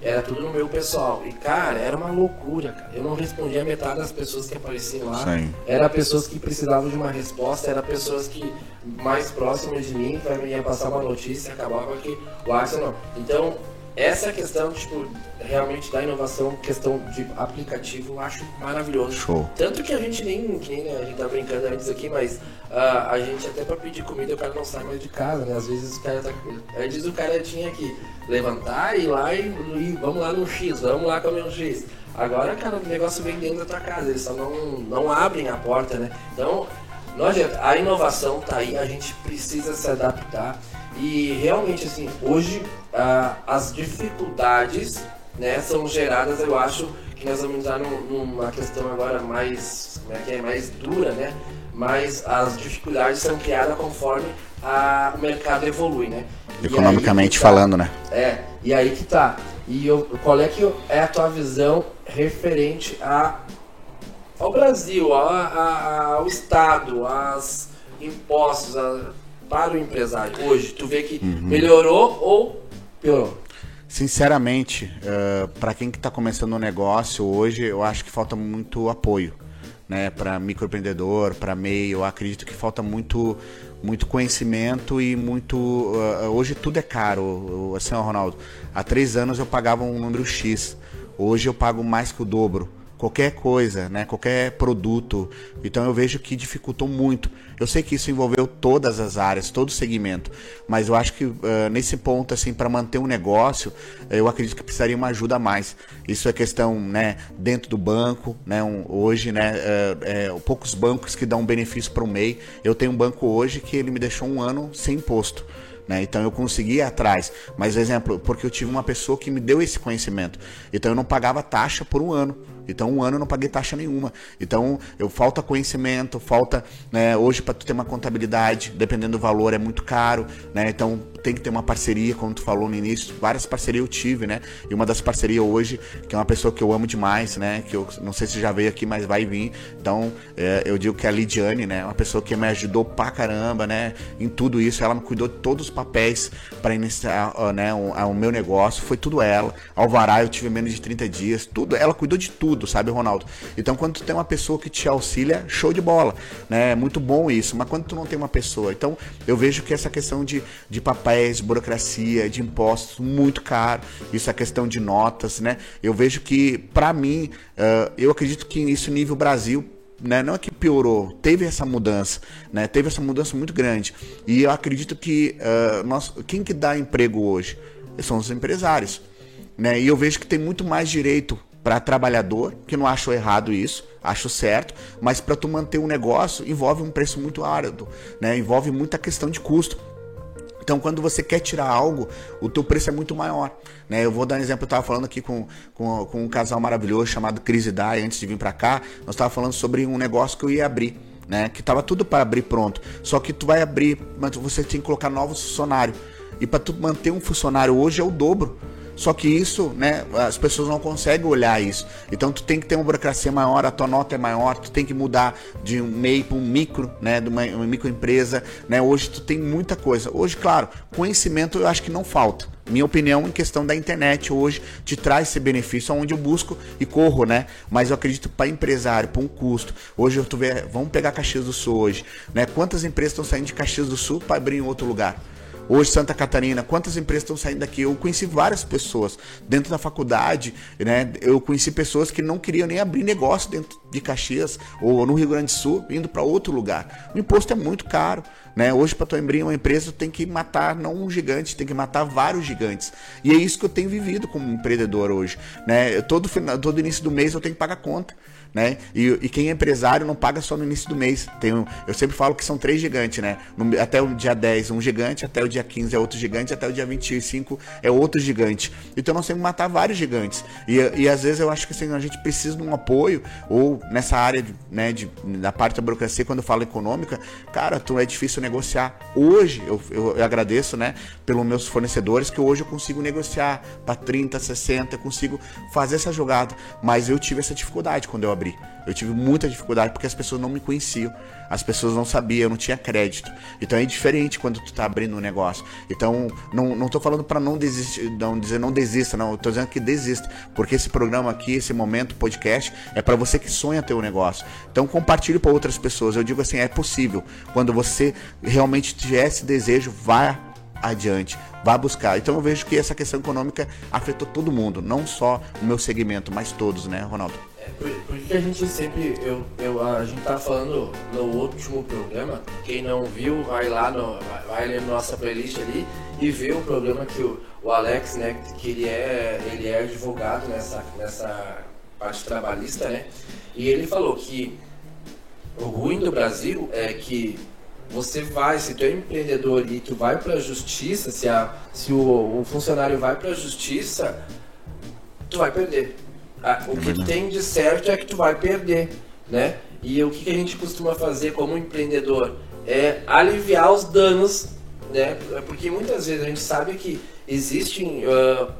Era tudo no meu pessoal. E, cara, era uma loucura, cara. Eu não respondia a metade das pessoas que apareciam lá. Sim. Era pessoas que precisavam de uma resposta, era pessoas que mais próximas de mim, que ia passar uma notícia, acabava que o não. Então, essa questão, tipo, realmente da inovação, questão de aplicativo, eu acho maravilhoso. Show. Tanto que a gente nem, que nem né, a gente tá brincando antes aqui, mas uh, a gente até para pedir comida o cara não sai mais de casa, né? Às vezes o cara tá. Antes o cara tinha que levantar, ir lá e, e vamos lá no X, vamos lá comer um X. Agora, cara, o negócio vem dentro da tua casa, eles só não, não abrem a porta, né? Então, não adianta, a inovação tá aí, a gente precisa se adaptar. E realmente, assim, hoje ah, as dificuldades né, são geradas, eu acho que nós vamos entrar num, numa questão agora mais, como é que é, mais dura, né? Mas as dificuldades são criadas conforme a, o mercado evolui, né? Economicamente tá, falando, né? É, e aí que tá. E eu, qual é que é a tua visão referente a, ao Brasil, a, a, ao Estado, aos impostos, a, para o empresário hoje? Tu vê que uhum. melhorou ou piorou? Sinceramente, uh, eh, para quem que está começando um negócio hoje, eu acho que falta muito apoio, né? Para microempreendedor, para MEI, eu acredito que falta muito, muito conhecimento e muito. Uh, hoje tudo é caro, assim, Ronaldo. Há três anos eu pagava um número X, hoje eu pago mais que o dobro qualquer coisa, né, qualquer produto. Então eu vejo que dificultou muito. Eu sei que isso envolveu todas as áreas, todo o segmento, mas eu acho que uh, nesse ponto, assim, para manter um negócio, eu acredito que precisaria uma ajuda a mais. Isso é questão, né, dentro do banco, né, um, hoje, né, uh, é, poucos bancos que dão benefício para o MEI. Eu tenho um banco hoje que ele me deixou um ano sem imposto. Né? Então eu consegui ir atrás. Mas, exemplo, porque eu tive uma pessoa que me deu esse conhecimento. Então eu não pagava taxa por um ano. Então, um ano eu não paguei taxa nenhuma. Então, eu falta conhecimento, falta. Né, hoje, para tu ter uma contabilidade, dependendo do valor, é muito caro. Né? Então, tem que ter uma parceria, como tu falou no início. Várias parcerias eu tive, né? E uma das parcerias hoje, que é uma pessoa que eu amo demais, né? Que eu não sei se já veio aqui, mas vai vir. Então, é, eu digo que é a Lidiane, né? Uma pessoa que me ajudou pra caramba, né? Em tudo isso. Ela me cuidou de todos os papéis para iniciar né, o, o meu negócio. Foi tudo ela. Alvará, eu tive menos de 30 dias. Tudo. Ela cuidou de tudo tudo, sabe, Ronaldo? Então, quando tu tem uma pessoa que te auxilia, show de bola, né? É muito bom isso. Mas quando tu não tem uma pessoa, então eu vejo que essa questão de, de papéis, burocracia, de impostos, muito caro. Isso é questão de notas, né? Eu vejo que, para mim, uh, eu acredito que isso nível Brasil né, não é que piorou, teve essa mudança, né, teve essa mudança muito grande. E eu acredito que uh, nós, quem que dá emprego hoje? São os empresários. Né, e eu vejo que tem muito mais direito para trabalhador, que não acho errado isso, acho certo, mas para tu manter um negócio envolve um preço muito árduo, né? Envolve muita questão de custo. Então, quando você quer tirar algo, o teu preço é muito maior. Né? Eu vou dar um exemplo, eu estava falando aqui com, com, com, um casal maravilhoso chamado Cris e Dai, antes de vir para cá, nós estávamos falando sobre um negócio que eu ia abrir. Né? Que estava tudo para abrir pronto. Só que tu vai abrir, mas você tem que colocar novos funcionários. E para tu manter um funcionário hoje é o dobro. Só que isso, né, as pessoas não conseguem olhar isso. Então tu tem que ter uma burocracia maior, a tua nota é maior, tu tem que mudar de um MEI para um micro, né, de uma, uma microempresa, né? Hoje tu tem muita coisa. Hoje, claro, conhecimento eu acho que não falta minha opinião em questão da internet hoje te traz esse benefício onde eu busco e corro, né? Mas eu acredito para empresário, para um custo. Hoje eu tô vendo, vamos pegar Caxias do Sul hoje, né? Quantas empresas estão saindo de Caxias do Sul para abrir em outro lugar? Hoje, Santa Catarina, quantas empresas estão saindo daqui? Eu conheci várias pessoas dentro da faculdade, né? Eu conheci pessoas que não queriam nem abrir negócio dentro de Caxias ou no Rio Grande do Sul, indo para outro lugar. O imposto é muito caro. Né? Hoje, para tu abrir uma empresa, tu tem que matar não um gigante, tem que matar vários gigantes. E é isso que eu tenho vivido como empreendedor hoje. Né? Todo, final, todo início do mês eu tenho que pagar conta né? E, e, quem é empresário não paga só no início do mês. Tem um, eu sempre falo que são três gigantes, né? No, até o dia 10 um gigante, até o dia 15 é outro gigante, até o dia 25 é outro gigante. Então nós temos que matar vários gigantes. E, e às vezes eu acho que assim, a gente precisa de um apoio, ou nessa área de, né, de, da parte da burocracia, quando eu falo econômica, cara, tu é difícil negociar. Hoje, eu, eu, eu agradeço, né, pelos meus fornecedores, que hoje eu consigo negociar para 30, 60, eu consigo fazer essa jogada. Mas eu tive essa dificuldade quando eu Eu tive muita dificuldade porque as pessoas não me conheciam, as pessoas não sabiam, eu não tinha crédito. Então é diferente quando tu tá abrindo um negócio. Então, não, não tô falando para não desistir, não dizer não desista, não, eu tô dizendo que desista, porque esse programa aqui, esse momento podcast é para você que sonha ter um negócio. Então compartilhe para outras pessoas. Eu digo assim, é possível. Quando você realmente tiver esse desejo, vá adiante, vá buscar. Então eu vejo que essa questão econômica afetou todo mundo, não só o meu segmento, mas todos, né, Ronaldo? Por, que a gente sempre. Eu, eu, a gente tá falando no último programa, quem não viu, vai lá no. Vai ler nossa playlist ali e vê o programa que o, o Alex, né, que ele é, ele é advogado nessa, nessa parte trabalhista, né? E ele falou que o ruim do Brasil é que você vai, se tu é empreendedor e tu vai para a justiça, se, a, se o, o funcionário vai para a justiça, tu vai perder o que tem de certo é que tu vai perder, né? E o que, a gente costuma fazer como empreendedor é aliviar os danos, né? Porque muitas vezes a gente sabe que existem uh,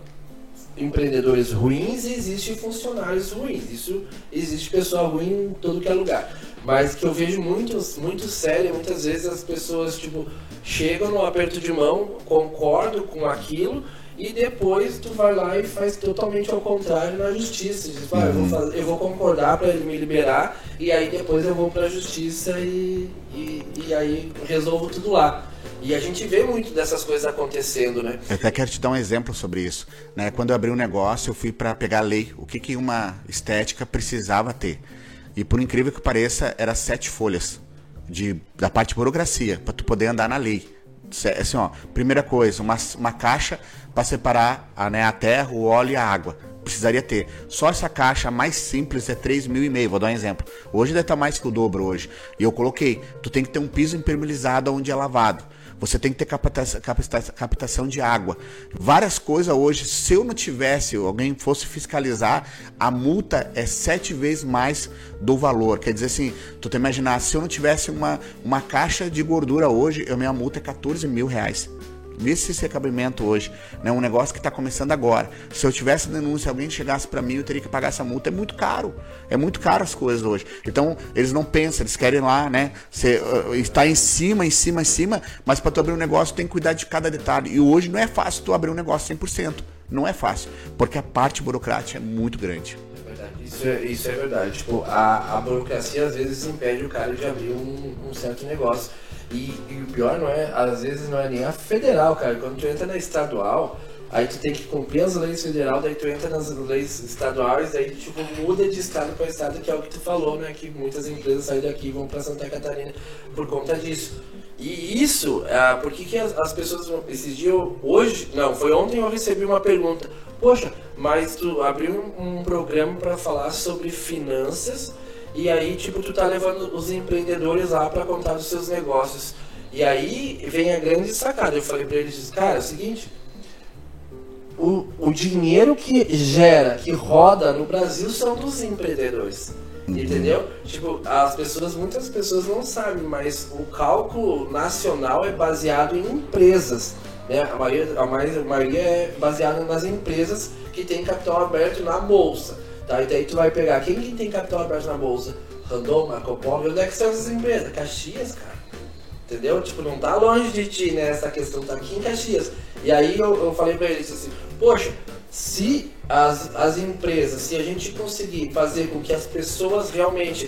empreendedores ruins e existem funcionários ruins. Isso existe pessoa ruim em todo que é lugar. Mas que eu vejo muito, muito sério, muitas vezes as pessoas tipo chegam no aperto de mão, concordam com aquilo, e depois tu vai lá e faz totalmente ao contrário na justiça. Diz, ah, eu, vou uhum. fazer, eu vou concordar para ele me liberar e aí depois eu vou para a justiça e, e, e, aí resolvo tudo lá. E a gente vê muito dessas coisas acontecendo, né? Eu até quero te dar um exemplo sobre isso. Né? Quando eu abri um negócio, eu fui para pegar a lei, o que, que uma estética precisava ter. E por incrível que pareça, era sete folhas de, da parte de burocracia, para tu poder andar na lei. Assim, ó, primeira coisa, uma, uma caixa para separar a, né, a terra, o óleo e a água. Precisaria ter. Só essa caixa mais simples é 3 mil e meio. Vou dar um exemplo. Hoje deve estar mais que o dobro hoje. E eu coloquei. Tu tem que ter um piso impermeabilizado onde é lavado. Você tem que ter captação, de água. Várias coisas hoje, se eu não tivesse, alguém fosse fiscalizar, a multa é sete vezes mais do valor. Quer dizer assim, tu te imaginar, se eu não tivesse uma, uma caixa de gordura hoje, a minha multa é 14 mil reais. Vê se esse cabimento hoje, né? Um negócio que está começando agora. Se eu tivesse denúncia, alguém chegasse para mim, eu teria que pagar essa multa. É muito caro. É muito caro as coisas hoje. Então, eles não pensam, eles querem lá, né? Você uh, está em cima, em cima, em cima, mas para tu abrir um negócio tem que cuidar de cada detalhe. E hoje não é fácil tu abrir um negócio 100%. Não é fácil, porque a parte burocrática é muito grande. É. Isso é, isso é verdade. Tipo, a, a burocracia às vezes impede o cara de abrir um, um certo negócio. E, e, o pior não é, às vezes não é nem a federal, cara. Quando tu entra na estadual, aí tu tem que cumprir as leis federal, daí tu entra nas leis estaduais, daí tipo muda de estado para estado, que é o que tu falou, né? Que muitas empresas saem daqui e vão para Santa Catarina por conta disso. E isso, ah, por que, que as, as pessoas, esses dias, hoje, não, foi ontem eu recebi uma pergunta, poxa, mas tu abriu um, um programa para falar sobre finanças e aí, tipo, tu tá levando os empreendedores lá para contar os seus negócios. E aí vem a grande sacada. Eu falei para eles, cara, é o seguinte, o, o dinheiro que gera, que roda no Brasil são dos empreendedores. Entendeu? Tipo, as pessoas, muitas pessoas não sabem, mas o cálculo nacional é baseado em empresas. Né? A, maioria, a maioria é baseada nas empresas que têm capital aberto na bolsa. Tá? E daí tu vai pegar quem que tem capital aberto na bolsa? Randon, Marco Polo, onde é que estão essas empresas? Caxias, cara. Entendeu? Tipo, não tá longe de ti, né? Essa questão tá aqui em Caxias. E aí eu, eu falei pra eles assim, poxa, se as, as empresas, se a gente conseguir fazer com que as pessoas realmente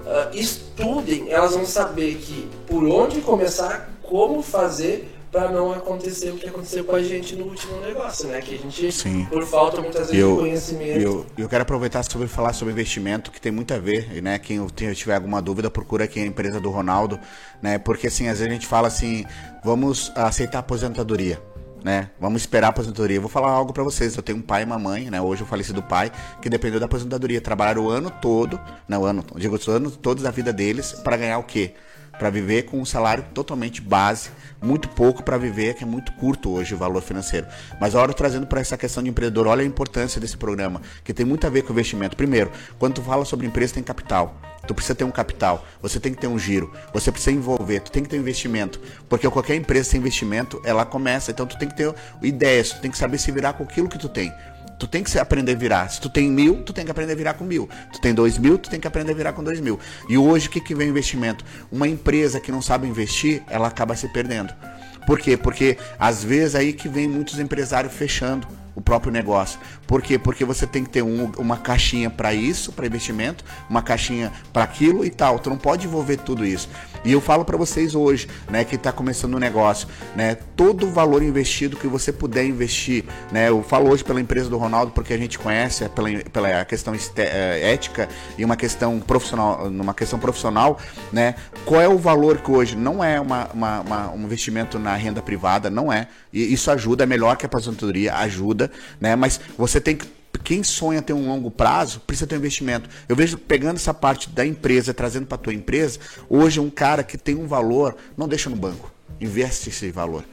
uh, estudem, elas vão saber que por onde começar, como fazer para não acontecer o que aconteceu com a gente no último negócio, né? Que a gente, Sim. por falta muitas vezes eu, de conhecimento. Eu, eu quero aproveitar sobre falar sobre investimento, que tem muito a ver, né? Quem tiver alguma dúvida, procura aqui a empresa do Ronaldo, né? Porque assim, às vezes a gente fala assim, vamos aceitar aposentadoria. Né? Vamos esperar a aposentadoria. Eu vou falar algo para vocês. Eu tenho um pai e uma mãe, né? Hoje eu falecido pai, que dependeu da aposentadoria. Trabalharam o ano todo, não, o ano, digo, os anos todos da vida deles para ganhar o quê? Para viver com um salário totalmente base muito pouco para viver, que é muito curto hoje o valor financeiro. Mas a hora trazendo para essa questão de empreendedor, olha a importância desse programa, que tem muito a ver com investimento. Primeiro, quando tu fala sobre empresa, tem capital. Tu precisa ter um capital, você tem que ter um giro, você precisa envolver, tu tem que ter um investimento. Porque qualquer empresa sem investimento, ela começa. Então tu tem que ter ideias, tu tem que saber se virar com aquilo que tu tem. Tu tem que aprender a virar. Se tu tem mil, tu tem que aprender a virar com mil. Tu tem dois mil, tu tem que aprender a virar com dois mil. E hoje, o que, que vem investimento? Uma empresa que não sabe investir, ela acaba se perdendo. Por quê? Porque às vezes aí que vem muitos empresários fechando o próprio negócio. Por quê? Porque você tem que ter um, uma caixinha para isso, para investimento, uma caixinha para aquilo e tal. Tu não pode envolver tudo isso. E eu falo para vocês hoje, né, que está começando o um negócio, né, todo o valor investido que você puder investir, né, eu falo hoje pela empresa do Ronaldo porque a gente conhece é pela, pela questão é, ética e uma questão profissional, numa questão profissional, né, qual é o valor que hoje não é uma, uma, uma um investimento na renda privada, não é, e isso ajuda, é melhor que a aposentadoria, ajuda, né? Mas você tem que quem sonha ter um longo prazo precisa ter um investimento. Eu vejo pegando essa parte da empresa, trazendo para tua empresa, hoje um cara que tem um valor, não deixa no banco, investe esse valor.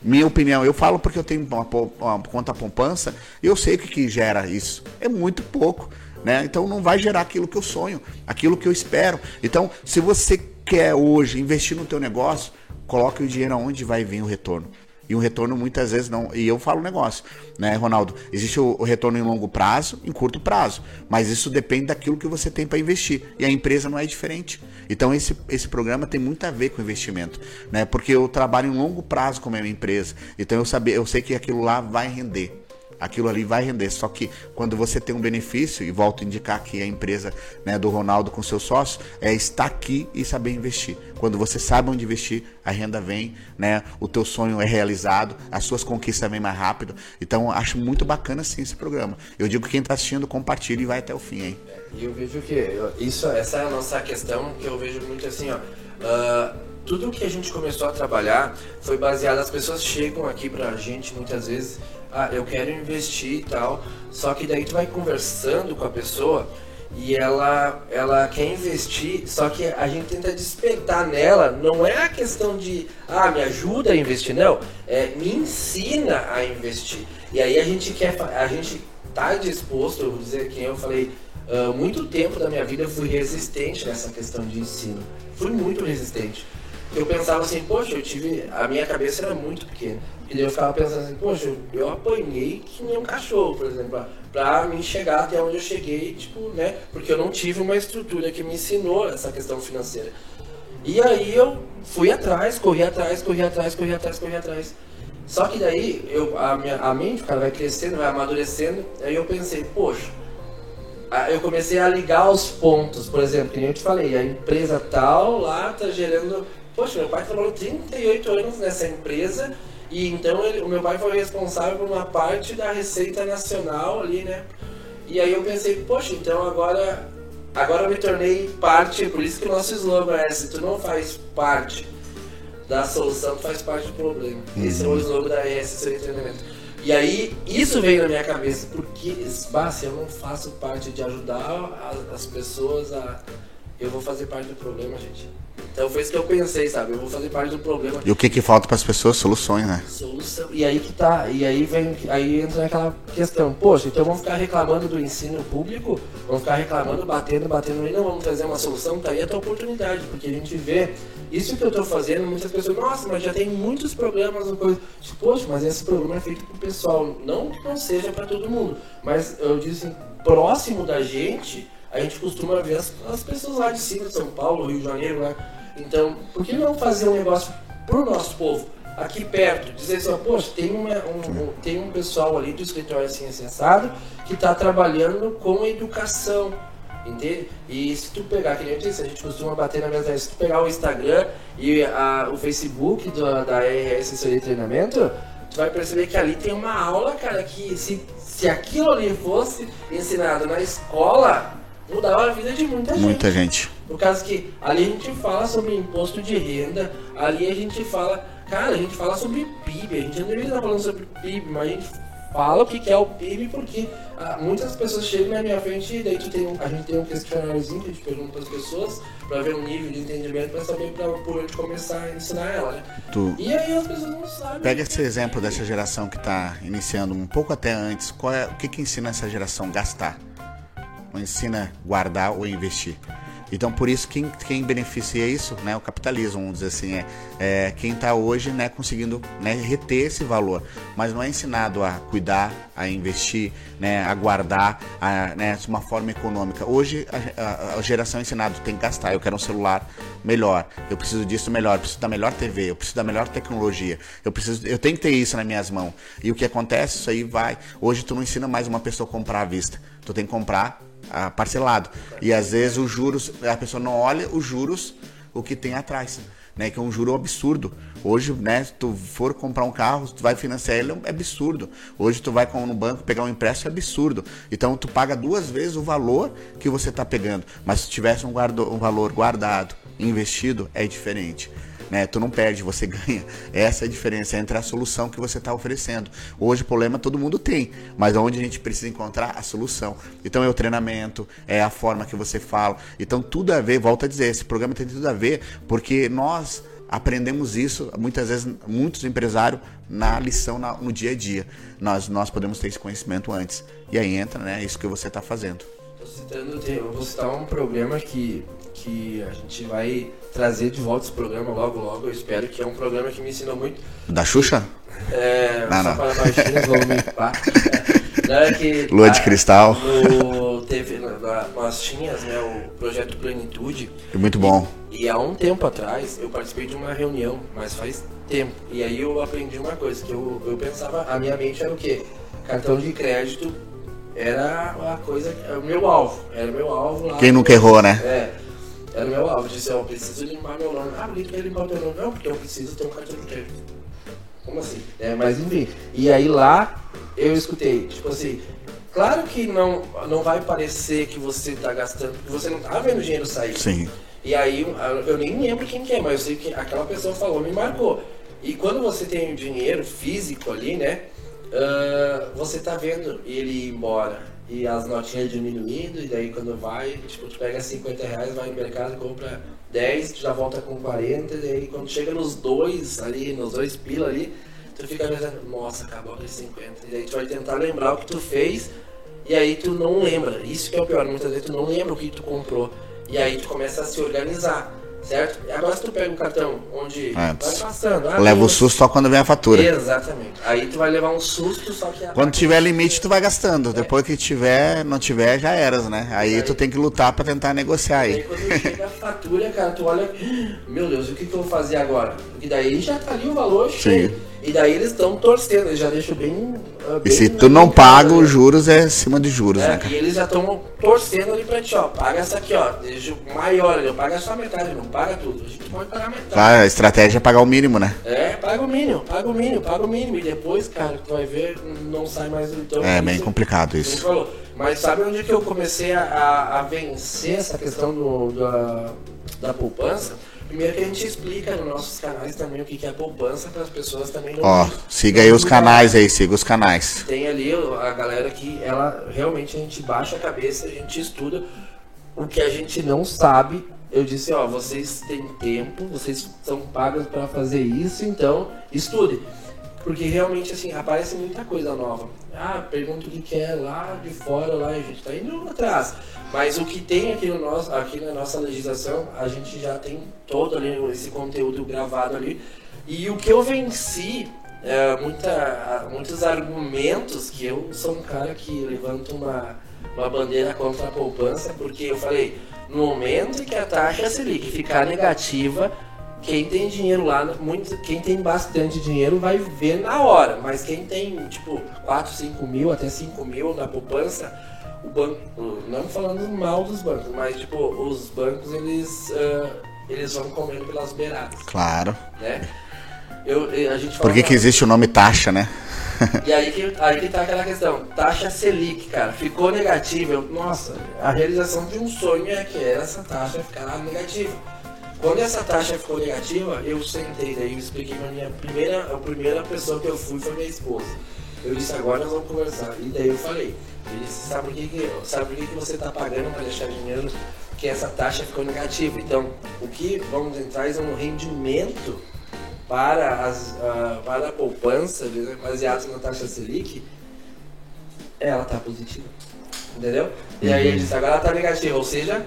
Minha opinião, eu falo porque eu tenho uma, uma conta poupança e eu sei o que, que gera isso. É muito pouco. Né? Então não vai gerar aquilo que eu sonho, aquilo que eu espero. Então, se você quer hoje investir no teu negócio, coloque o dinheiro aonde vai vir o retorno. E o retorno muitas vezes não. E eu falo um negócio, né, Ronaldo? Existe o, o retorno em longo prazo, em curto prazo. Mas isso depende daquilo que você tem para investir. E a empresa não é diferente. Então esse, esse programa tem muito a ver com investimento. Né? Porque eu trabalho em longo prazo com a minha empresa. Então eu, saber, eu sei que aquilo lá vai render aquilo ali vai render. Só que quando você tem um benefício, e volto a indicar que a empresa né, do Ronaldo com seu sócio, é estar aqui e saber investir. Quando você sabe onde investir, a renda vem, né, o teu sonho é realizado, as suas conquistas vêm mais rápido. Então, acho muito bacana sim esse programa. Eu digo que quem está assistindo, compartilhe e vai até o fim, hein? E eu vejo que isso, essa é a nossa questão que eu vejo muito assim, ó. Uh, tudo que a gente começou a trabalhar foi baseado, as pessoas chegam aqui pra gente muitas vezes ah, eu quero investir e tal. Só que daí tu vai conversando com a pessoa e ela, ela quer investir, só que a gente tenta despertar nela, não é a questão de, ah, me ajuda a investir, não, é me ensina a investir. E aí a gente quer, a gente tá disposto, eu vou dizer que eu falei, uh, muito tempo da minha vida eu fui resistente nessa questão de ensino. Fui muito resistente. Eu pensava assim, poxa, eu tive. A minha cabeça era muito pequena. E daí eu ficava pensando assim, poxa, eu apanhei que nem um cachorro, por exemplo, pra mim chegar até onde eu cheguei, tipo, né? Porque eu não tive uma estrutura que me ensinou essa questão financeira. E aí eu fui atrás, corri atrás, corri atrás, corri atrás, corri atrás. Só que daí eu, a, minha, a mente, cara, vai crescendo, vai amadurecendo, aí eu pensei, poxa, eu comecei a ligar os pontos, por exemplo, que nem eu te falei, a empresa tal lá tá gerando. Poxa, meu pai trabalhou 38 anos nessa empresa e então ele, o meu pai foi responsável por uma parte da receita nacional ali, né? E aí eu pensei, poxa, então agora agora eu me tornei parte, por isso que o nosso slogan é se tu não faz parte da solução, tu faz parte do problema. Uhum. Esse é o slogan da ES Seu Treinamento. E aí isso veio na minha cabeça, porque bah, se eu não faço parte de ajudar as pessoas a. Eu vou fazer parte do problema, gente. Então foi isso que eu pensei, sabe? Eu vou fazer parte do problema. E o que que falta para as pessoas? Soluções, né? Solução. E aí que tá, e aí vem, aí entra naquela questão, poxa, então vamos ficar reclamando do ensino público, vamos ficar reclamando, batendo, batendo, e não vamos trazer uma solução, tá aí a tua oportunidade, porque a gente vê isso que eu estou fazendo, muitas pessoas, nossa, mas já tem muitos problemas, coisa. Tipo, poxa, mas esse programa é feito pro pessoal, não que não seja para todo mundo, mas eu disse assim, próximo da gente, a gente costuma ver as, as pessoas lá de cima, São Paulo, Rio de Janeiro, né? Então, por que não fazer um negócio pro nosso povo? Aqui perto, dizer assim, poxa, tem, uma, um, um, tem um pessoal ali do escritório assim acessado que está trabalhando com educação, entende? E se tu pegar, que nem eu disse, a gente costuma bater na mesa, se tu pegar o Instagram e a, o Facebook do, da RS Assessoria e Treinamento, tu vai perceber que ali tem uma aula, cara, que se, se aquilo ali fosse ensinado na escola, mudava a vida de muita gente. Muita gente. No caso que ali a gente fala sobre imposto de renda, ali a gente fala, cara, a gente fala sobre PIB, a gente não deveria estar falando sobre PIB, mas a gente fala o que é o PIB porque ah, muitas pessoas chegam na minha frente e daí tem um, a gente tem um questionáriozinho que a gente pergunta as pessoas para ver o nível de entendimento para saber pra, por onde começar a ensinar ela, né? Tu E aí as pessoas não sabem. pega esse exemplo dessa geração que está iniciando um pouco até antes. Qual é, o que, que ensina essa geração? Gastar. Não ensina guardar ou investir. Então, por isso, quem, quem beneficia isso, né, o capitalismo, vamos dizer assim, é, é quem está hoje né, conseguindo né, reter esse valor. Mas não é ensinado a cuidar, a investir, né, a guardar, a, né, de uma forma econômica. Hoje, a, a- geração é ensinada, tem que gastar, eu quero um celular melhor, eu preciso disso melhor, eu preciso da melhor TV, eu preciso da melhor tecnologia, eu preciso, eu tenho que ter isso nas minhas mãos. E o que acontece, isso aí vai. Hoje, tu não ensina mais uma pessoa a comprar à vista, tu tem que comprar ah, parcelado. E às vezes os juros, a pessoa não olha os juros, o que tem atrás. Né, que é um juro absurdo. Hoje, né, se tu for comprar um carro, tu vai financiar ele, é absurdo. Hoje tu vai no banco pegar um empréstimo, é absurdo. Então tu paga duas vezes o valor que você está pegando. Mas se tivesse um, guardo, um valor guardado, investido, é diferente. Né? Tu não perde, você ganha. Essa é a diferença entre a solução que você está oferecendo. Hoje o problema todo mundo tem, mas onde a gente precisa encontrar a solução. Então é o treinamento, é a forma que você fala. Então tudo a ver, volto a dizer, esse programa tem tudo a ver, porque nós aprendemos isso, muitas vezes, muitos empresários, na lição, na- no dia a dia. Nós, nós podemos ter esse conhecimento antes. E aí entra, né, isso que você está fazendo. Tô citando, vou citar um programa que, que a gente vai trazer de volta esse programa logo, logo. Eu espero que é um programa que me ensinou muito. Da Xuxa? É, Não, só não. para baixinhos, vou me é que, Lua de ah, cristal. No, teve, na- nós tínhamos né, o projeto Plenitude. É muito bom. E há um tempo atrás eu participei de uma reunião, mas faz tempo. E aí eu aprendi uma coisa, que eu, eu pensava, a minha mente era o quê? Cartão de crédito era a coisa, era o meu alvo. Era o meu alvo lá. Quem nunca errou, né? É. Era o meu alvo. Disse, eu preciso limpar meu nome. Ah, por que tu quer limpar teu nome? Não, porque eu preciso ter um cartão de crédito. Como assim? É, mas enfim. E aí lá eu escutei, tipo assim, claro que não, não vai parecer que você tá gastando, que você não tá vendo dinheiro sair. Sim. E aí, eu nem lembro quem que é, mas eu sei que aquela pessoa falou, me marcou. E quando você tem o dinheiro físico ali, né? ah, você tá vendo ele ir embora. E as notinhas diminuindo, e daí quando vai, tipo, tu pega 50 reais, vai no mercado, compra 10, tu já volta com 40, e daí quando chega nos dois ali, nos dois pila ali, tu fica pensando, nossa, acabou aqueles 50. E daí tu vai tentar lembrar o que tu fez, e aí tu não lembra. Isso que é o pior, muitas vezes tu não lembra o que tu comprou. E aí tu começa a se organizar, certo? Agora se tu pega um cartão onde Antes. vai passando. ah, Leva o susto só quando vem a fatura. Exatamente. Aí tu vai levar um susto, só que a Quando tiver limite, tu vai gastando. Depois que tiver, não tiver, já eras, né? Aí tu tem que lutar pra tentar negociar Aí aí. quando chega a fatura, cara, tu olha, meu Deus, o que, que eu vou fazer agora? Porque daí já tá ali o valor cheio. E daí eles estão torcendo, eles já deixam bem. ah, E bem se tu não bem paga, os né? juros é acima de juros, né, É, cara? e eles já estão torcendo ali pra ti, ó. Paga essa aqui, ó. Deixa maior ali. Paga só a metade, não paga tudo. A gente pode pagar metade. Claro, a estratégia é pagar o mínimo, né? É, paga o mínimo, paga o mínimo, paga o mínimo. E depois, cara, tu vai ver, não sai mais do então. É bem isso- complicado isso. falou. Mas sabe onde que eu comecei a, a- a vencer essa questão do, da, da poupança? Primeiro que a gente explica nos nossos canais também o que é poupança para as pessoas também não. Ó, siga aí os canais aí, siga os canais. Tem ali a galera que ela realmente a gente baixa a cabeça, a gente estuda o que a gente não sabe. Eu disse, ó, vocês têm tempo, vocês são pagos para fazer isso, então estude. Porque realmente assim, aparece muita coisa nova. Ah, pergunta o que que é lá de fora, lá, a gente tá indo atrás. Mas o que tem aqui, no nosso, aqui na nossa legislação, a gente já tem todo ali esse conteúdo gravado ali. E o que eu venci, é, muita, muitos argumentos, que eu sou um cara que levanta uma, uma bandeira contra a poupança, porque eu falei, no momento que a taxa Selic ficar negativa, quem tem dinheiro lá, muito, quem tem bastante dinheiro vai ver na hora, mas quem tem tipo 4, 5 mil, até 5 mil na poupança, o banco, não falando mal dos bancos, mas tipo, os bancos eles, uh, eles vão comendo pelas beiradas. Claro. Né? Eu, a gente Por que, que existe o nome taxa, né? E aí que, aí que tá aquela questão, taxa Selic, cara, ficou negativa. Nossa, a realização de um sonho é que essa taxa ficar negativa. Quando essa taxa ficou negativa, eu sentei, daí eu expliquei pra minha primeira, a primeira pessoa que eu fui foi minha esposa. Eu disse, agora nós vamos conversar. E daí eu falei, ele disse, sabe por que, que, sabe por que, que você está pagando para deixar dinheiro? Que essa taxa ficou negativa. Então, o que vamos entrar é um rendimento para, as, uh, para a poupança, baseado na taxa Selic, ela está positiva. Entendeu? E aí ele disse, agora ela está negativa, ou seja,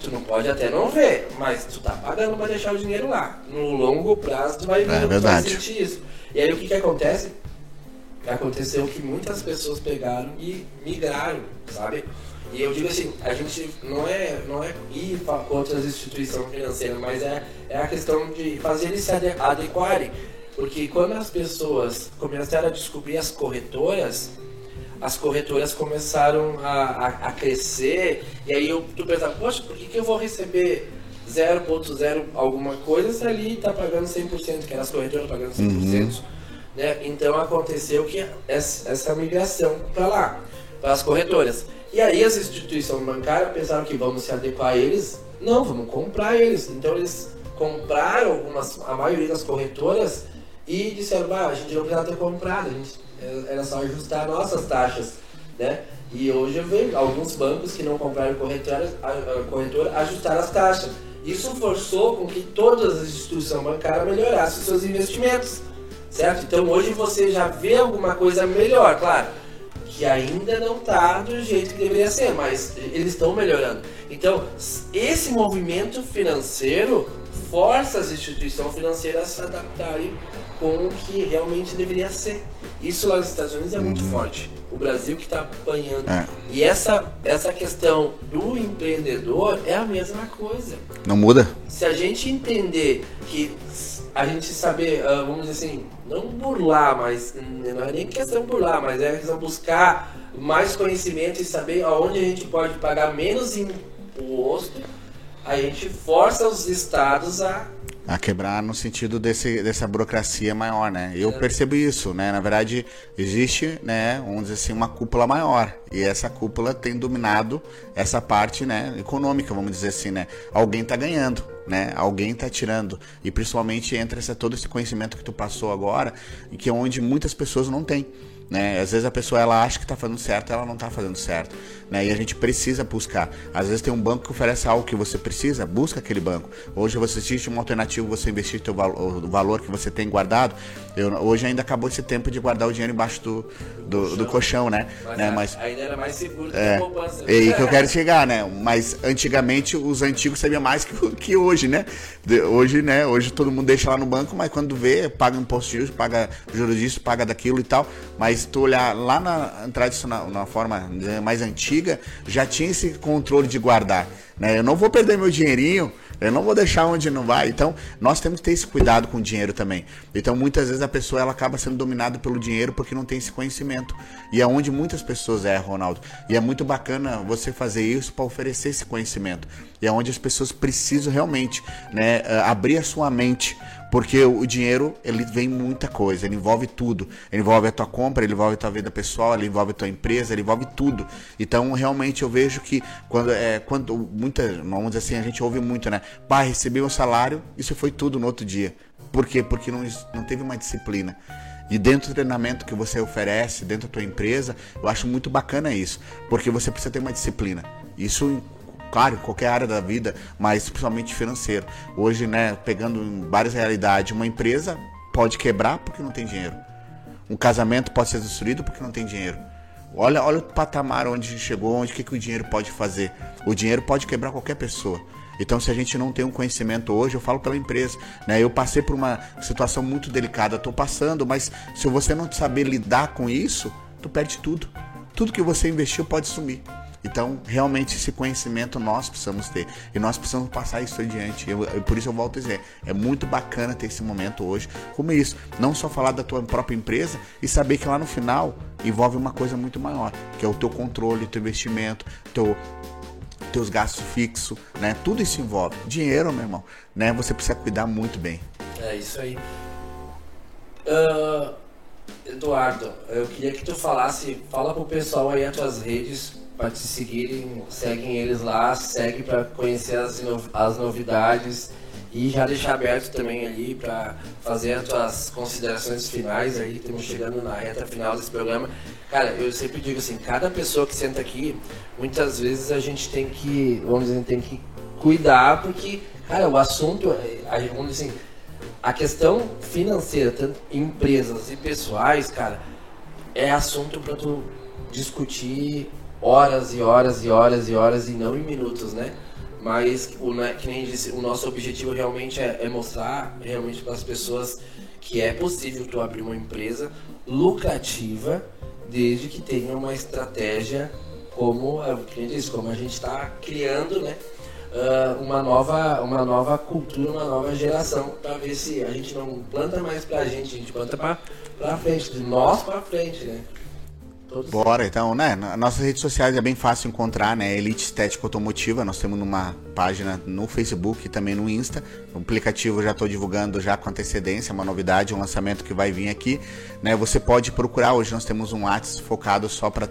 Tu não pode até não ver, mas tu tá pagando para deixar o dinheiro lá. No longo prazo tu vai, ver, é tu vai sentir isso. E aí o que que acontece? Aconteceu que muitas pessoas pegaram e migraram, sabe? E eu digo assim, a gente não é, não é ir para outras instituições financeiras, mas é, é a questão de fazer eles se adequarem. Porque quando as pessoas começaram a descobrir as corretoras, as corretoras começaram a, a, a crescer, e aí eu, tu pensa, poxa, por que, que eu vou receber 0.0 alguma coisa se ali está pagando 100%, que era as corretoras pagando 100%. Uhum. Né? Então aconteceu que essa, essa migração para lá, para as corretoras. E aí as instituições bancárias pensaram que vamos se adequar a eles, não, vamos comprar eles. Então eles compraram algumas, a maioria das corretoras e disseram, ah, a gente não precisa ter comprado, a gente era só ajustar nossas taxas, né? E hoje eu vejo alguns bancos que não compraram corretora, corretora ajustaram as taxas. Isso forçou com que todas as instituições bancárias melhorassem seus investimentos, certo? Então hoje você já vê alguma coisa melhor, claro, que ainda não está do jeito que deveria ser, mas eles estão melhorando. Então esse movimento financeiro força as instituições financeiras a se adaptarem com o que realmente deveria ser. Isso lá nos Estados Unidos é muito uhum. forte. O Brasil que está apanhando. É. E essa, essa questão do empreendedor é a mesma coisa. Não muda? Se a gente entender que a gente saber, ah, vamos dizer assim, não burlar, mas não é nem questão burlar, mas é questão buscar mais conhecimento e saber aonde a gente pode pagar menos imposto, a gente força os estados a a quebrar no sentido desse, dessa burocracia maior, né? Eu percebo isso, né? Na verdade, existe, né, vamos dizer assim, uma cúpula maior. E essa cúpula tem dominado essa parte, né, econômica, vamos dizer assim, né? Alguém está ganhando, né? Alguém está tirando. E principalmente entra essa, todo esse conhecimento que tu passou agora, e que é onde muitas pessoas não têm. Né? Às vezes a pessoa ela acha que está fazendo certo, ela não está fazendo certo, né? E a gente precisa buscar. Às vezes tem um banco que oferece algo que você precisa, busca aquele banco. Hoje você existe uma alternativa, você investir o valor, que você tem guardado. Eu, hoje ainda acabou esse tempo de guardar o dinheiro embaixo do, do, colchão. do colchão, né? Mas, né? Mas ainda era mais seguro é, que a poupança. É aí que eu quero chegar, né? Mas antigamente os antigos sabiam mais que, que hoje, né? De, hoje, né? Hoje todo mundo deixa lá no banco, mas quando vê, paga imposto disso, paga juros disso, paga daquilo e tal. Mas se tu olhar lá na tradicional, na forma mais antiga, já tinha esse controle de guardar. Né? Eu não vou perder meu dinheirinho, eu não vou deixar onde não vai. Então, nós temos que ter esse cuidado com o dinheiro também. Então, muitas vezes a pessoa ela acaba sendo dominada pelo dinheiro porque não tem esse conhecimento. E é onde muitas pessoas erram, Ronaldo. E é muito bacana você fazer isso para oferecer esse conhecimento. E é onde as pessoas precisam realmente né, eh, abrir a sua mente porque o dinheiro, ele vem muita coisa, ele envolve tudo. Ele envolve a tua compra, ele envolve a tua vida pessoal, ele envolve a tua empresa, ele envolve tudo. Então, realmente, eu vejo que quando, é, quando muita, vamos dizer assim, a gente ouve muito, né? Pai, recebi um salário, isso foi tudo no outro dia. Por quê? Porque não, não teve uma disciplina. E dentro do treinamento que você oferece, dentro da tua empresa, eu acho muito bacana isso. Porque você precisa ter uma disciplina. Isso claro, em qualquer área da vida, mas principalmente financeiro. Hoje, né, pegando várias realidades, uma empresa pode quebrar porque não tem dinheiro. Um casamento pode ser destruído porque não tem dinheiro. Olha, olha o patamar onde chegou, onde que, que o dinheiro pode fazer. O dinheiro pode quebrar qualquer pessoa. Então, se a gente não tem um conhecimento hoje, eu falo pela empresa, né? Eu passei por uma situação muito delicada, estou passando, mas se você não saber lidar com isso, tu perde tudo. Tudo que você investiu pode sumir. Então, realmente, esse conhecimento nós precisamos ter. E nós precisamos passar isso adiante. Eu, eu, por isso eu volto a dizer, é muito bacana ter esse momento hoje como isso. Não só falar da tua própria empresa e saber que lá no final envolve uma coisa muito maior, que é o teu controle, teu investimento, teu, teus gastos fixos, né? Tudo isso envolve. Dinheiro, meu irmão, né? Você precisa cuidar muito bem. É isso aí. Uh, Eduardo, eu queria que tu falasse, fala pro pessoal aí as tuas redes para te seguirem, seguem eles lá, segue para conhecer as, as novidades e já deixar aberto também ali para fazer as tuas considerações finais aí, estamos chegando na reta final desse programa. Cara, eu sempre digo assim, cada pessoa que senta aqui, muitas vezes a gente tem que, vamos dizer, tem que cuidar porque, cara, o assunto, assim, a questão financeira, tanto empresas e pessoais, cara, é assunto para tu discutir horas e horas e horas e horas e não em minutos, né? Mas o né, que nem disse, o nosso objetivo realmente é, é mostrar realmente para as pessoas que é possível tu abrir uma empresa lucrativa desde que tenha uma estratégia como, é que disse, como a gente está criando, né? Uh, uma, nova, uma nova cultura, uma nova geração, para ver se a gente não planta mais para a gente, a gente planta para frente, de nós para frente, né? Todos Bora, então, né? Nossas redes sociais é bem fácil encontrar, né? Elite Estética Automotiva, nós temos uma página no Facebook e também no Insta. O aplicativo já estou divulgando já com antecedência, uma novidade, um lançamento que vai vir aqui. Né? Você pode procurar, hoje nós temos um WhatsApp focado só para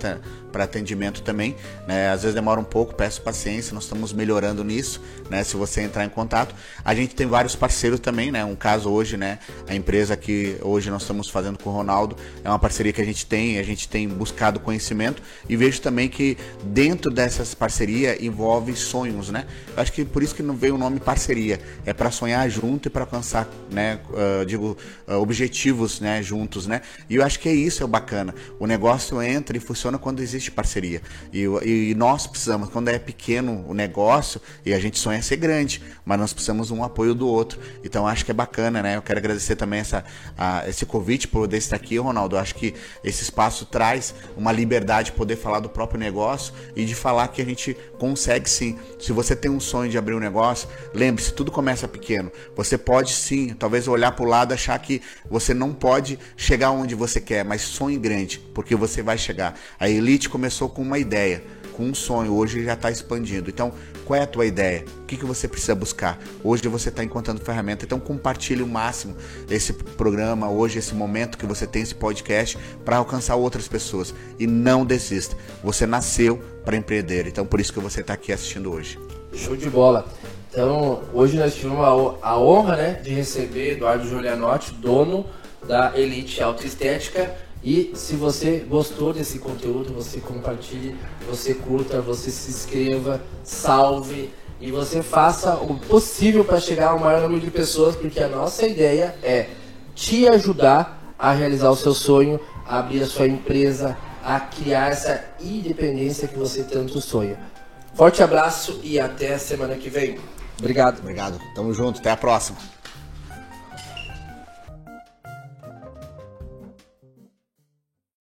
atendimento também. Né? Às vezes demora um pouco, peço paciência, nós estamos melhorando nisso, né? Se você entrar em contato. A gente tem vários parceiros também, né? Um caso hoje, né? A empresa que hoje nós estamos fazendo com o Ronaldo é uma parceria que a gente tem, a gente tem buscado conhecimento e vejo também que dentro dessas parcerias envolve sonhos, né? Eu acho que por isso que não veio o nome parceria, é para sonhar junto e para alcançar, né, uh, digo, uh, objetivos, né, juntos, né? E eu acho que é isso é bacana. O negócio entra e funciona quando existe parceria. E, e nós precisamos, quando é pequeno o negócio e a gente sonha ser grande, mas nós precisamos um apoio do outro. Então acho que é bacana, né? Eu quero agradecer também essa, a, esse convite por poder estar aqui, Ronaldo. Eu acho que esse espaço traz uma liberdade de poder falar do próprio negócio e de falar que a gente consegue sim. Se você tem um sonho de abrir um negócio, lembre-se, tudo começa pequeno. Você pode sim, talvez olhar para o lado achar que você não pode chegar onde você quer, mas sonhe grande, porque você vai chegar. A Elite começou com uma ideia, com um sonho, hoje já está expandindo. Então, qual é a tua ideia? O que, que você precisa buscar? Hoje você está encontrando ferramenta, então compartilhe o máximo esse programa, hoje, esse momento que você tem esse podcast para alcançar outras pessoas. E não desista. Você nasceu para empreender, então por isso que você está aqui assistindo hoje. Show de bola. Então, hoje nós tivemos a, a honra né, de receber Eduardo Giulianotti, dono da Elite Autoestética. E se você gostou desse conteúdo, você compartilhe, você curta, você se inscreva, salve e você faça o possível para chegar ao maior número de pessoas, porque a nossa ideia é te ajudar a realizar o seu sonho, a abrir a sua empresa, a criar essa independência que você tanto sonha. Forte abraço e até semana que vem. Obrigado. Obrigado. Tamo junto. Até a próxima.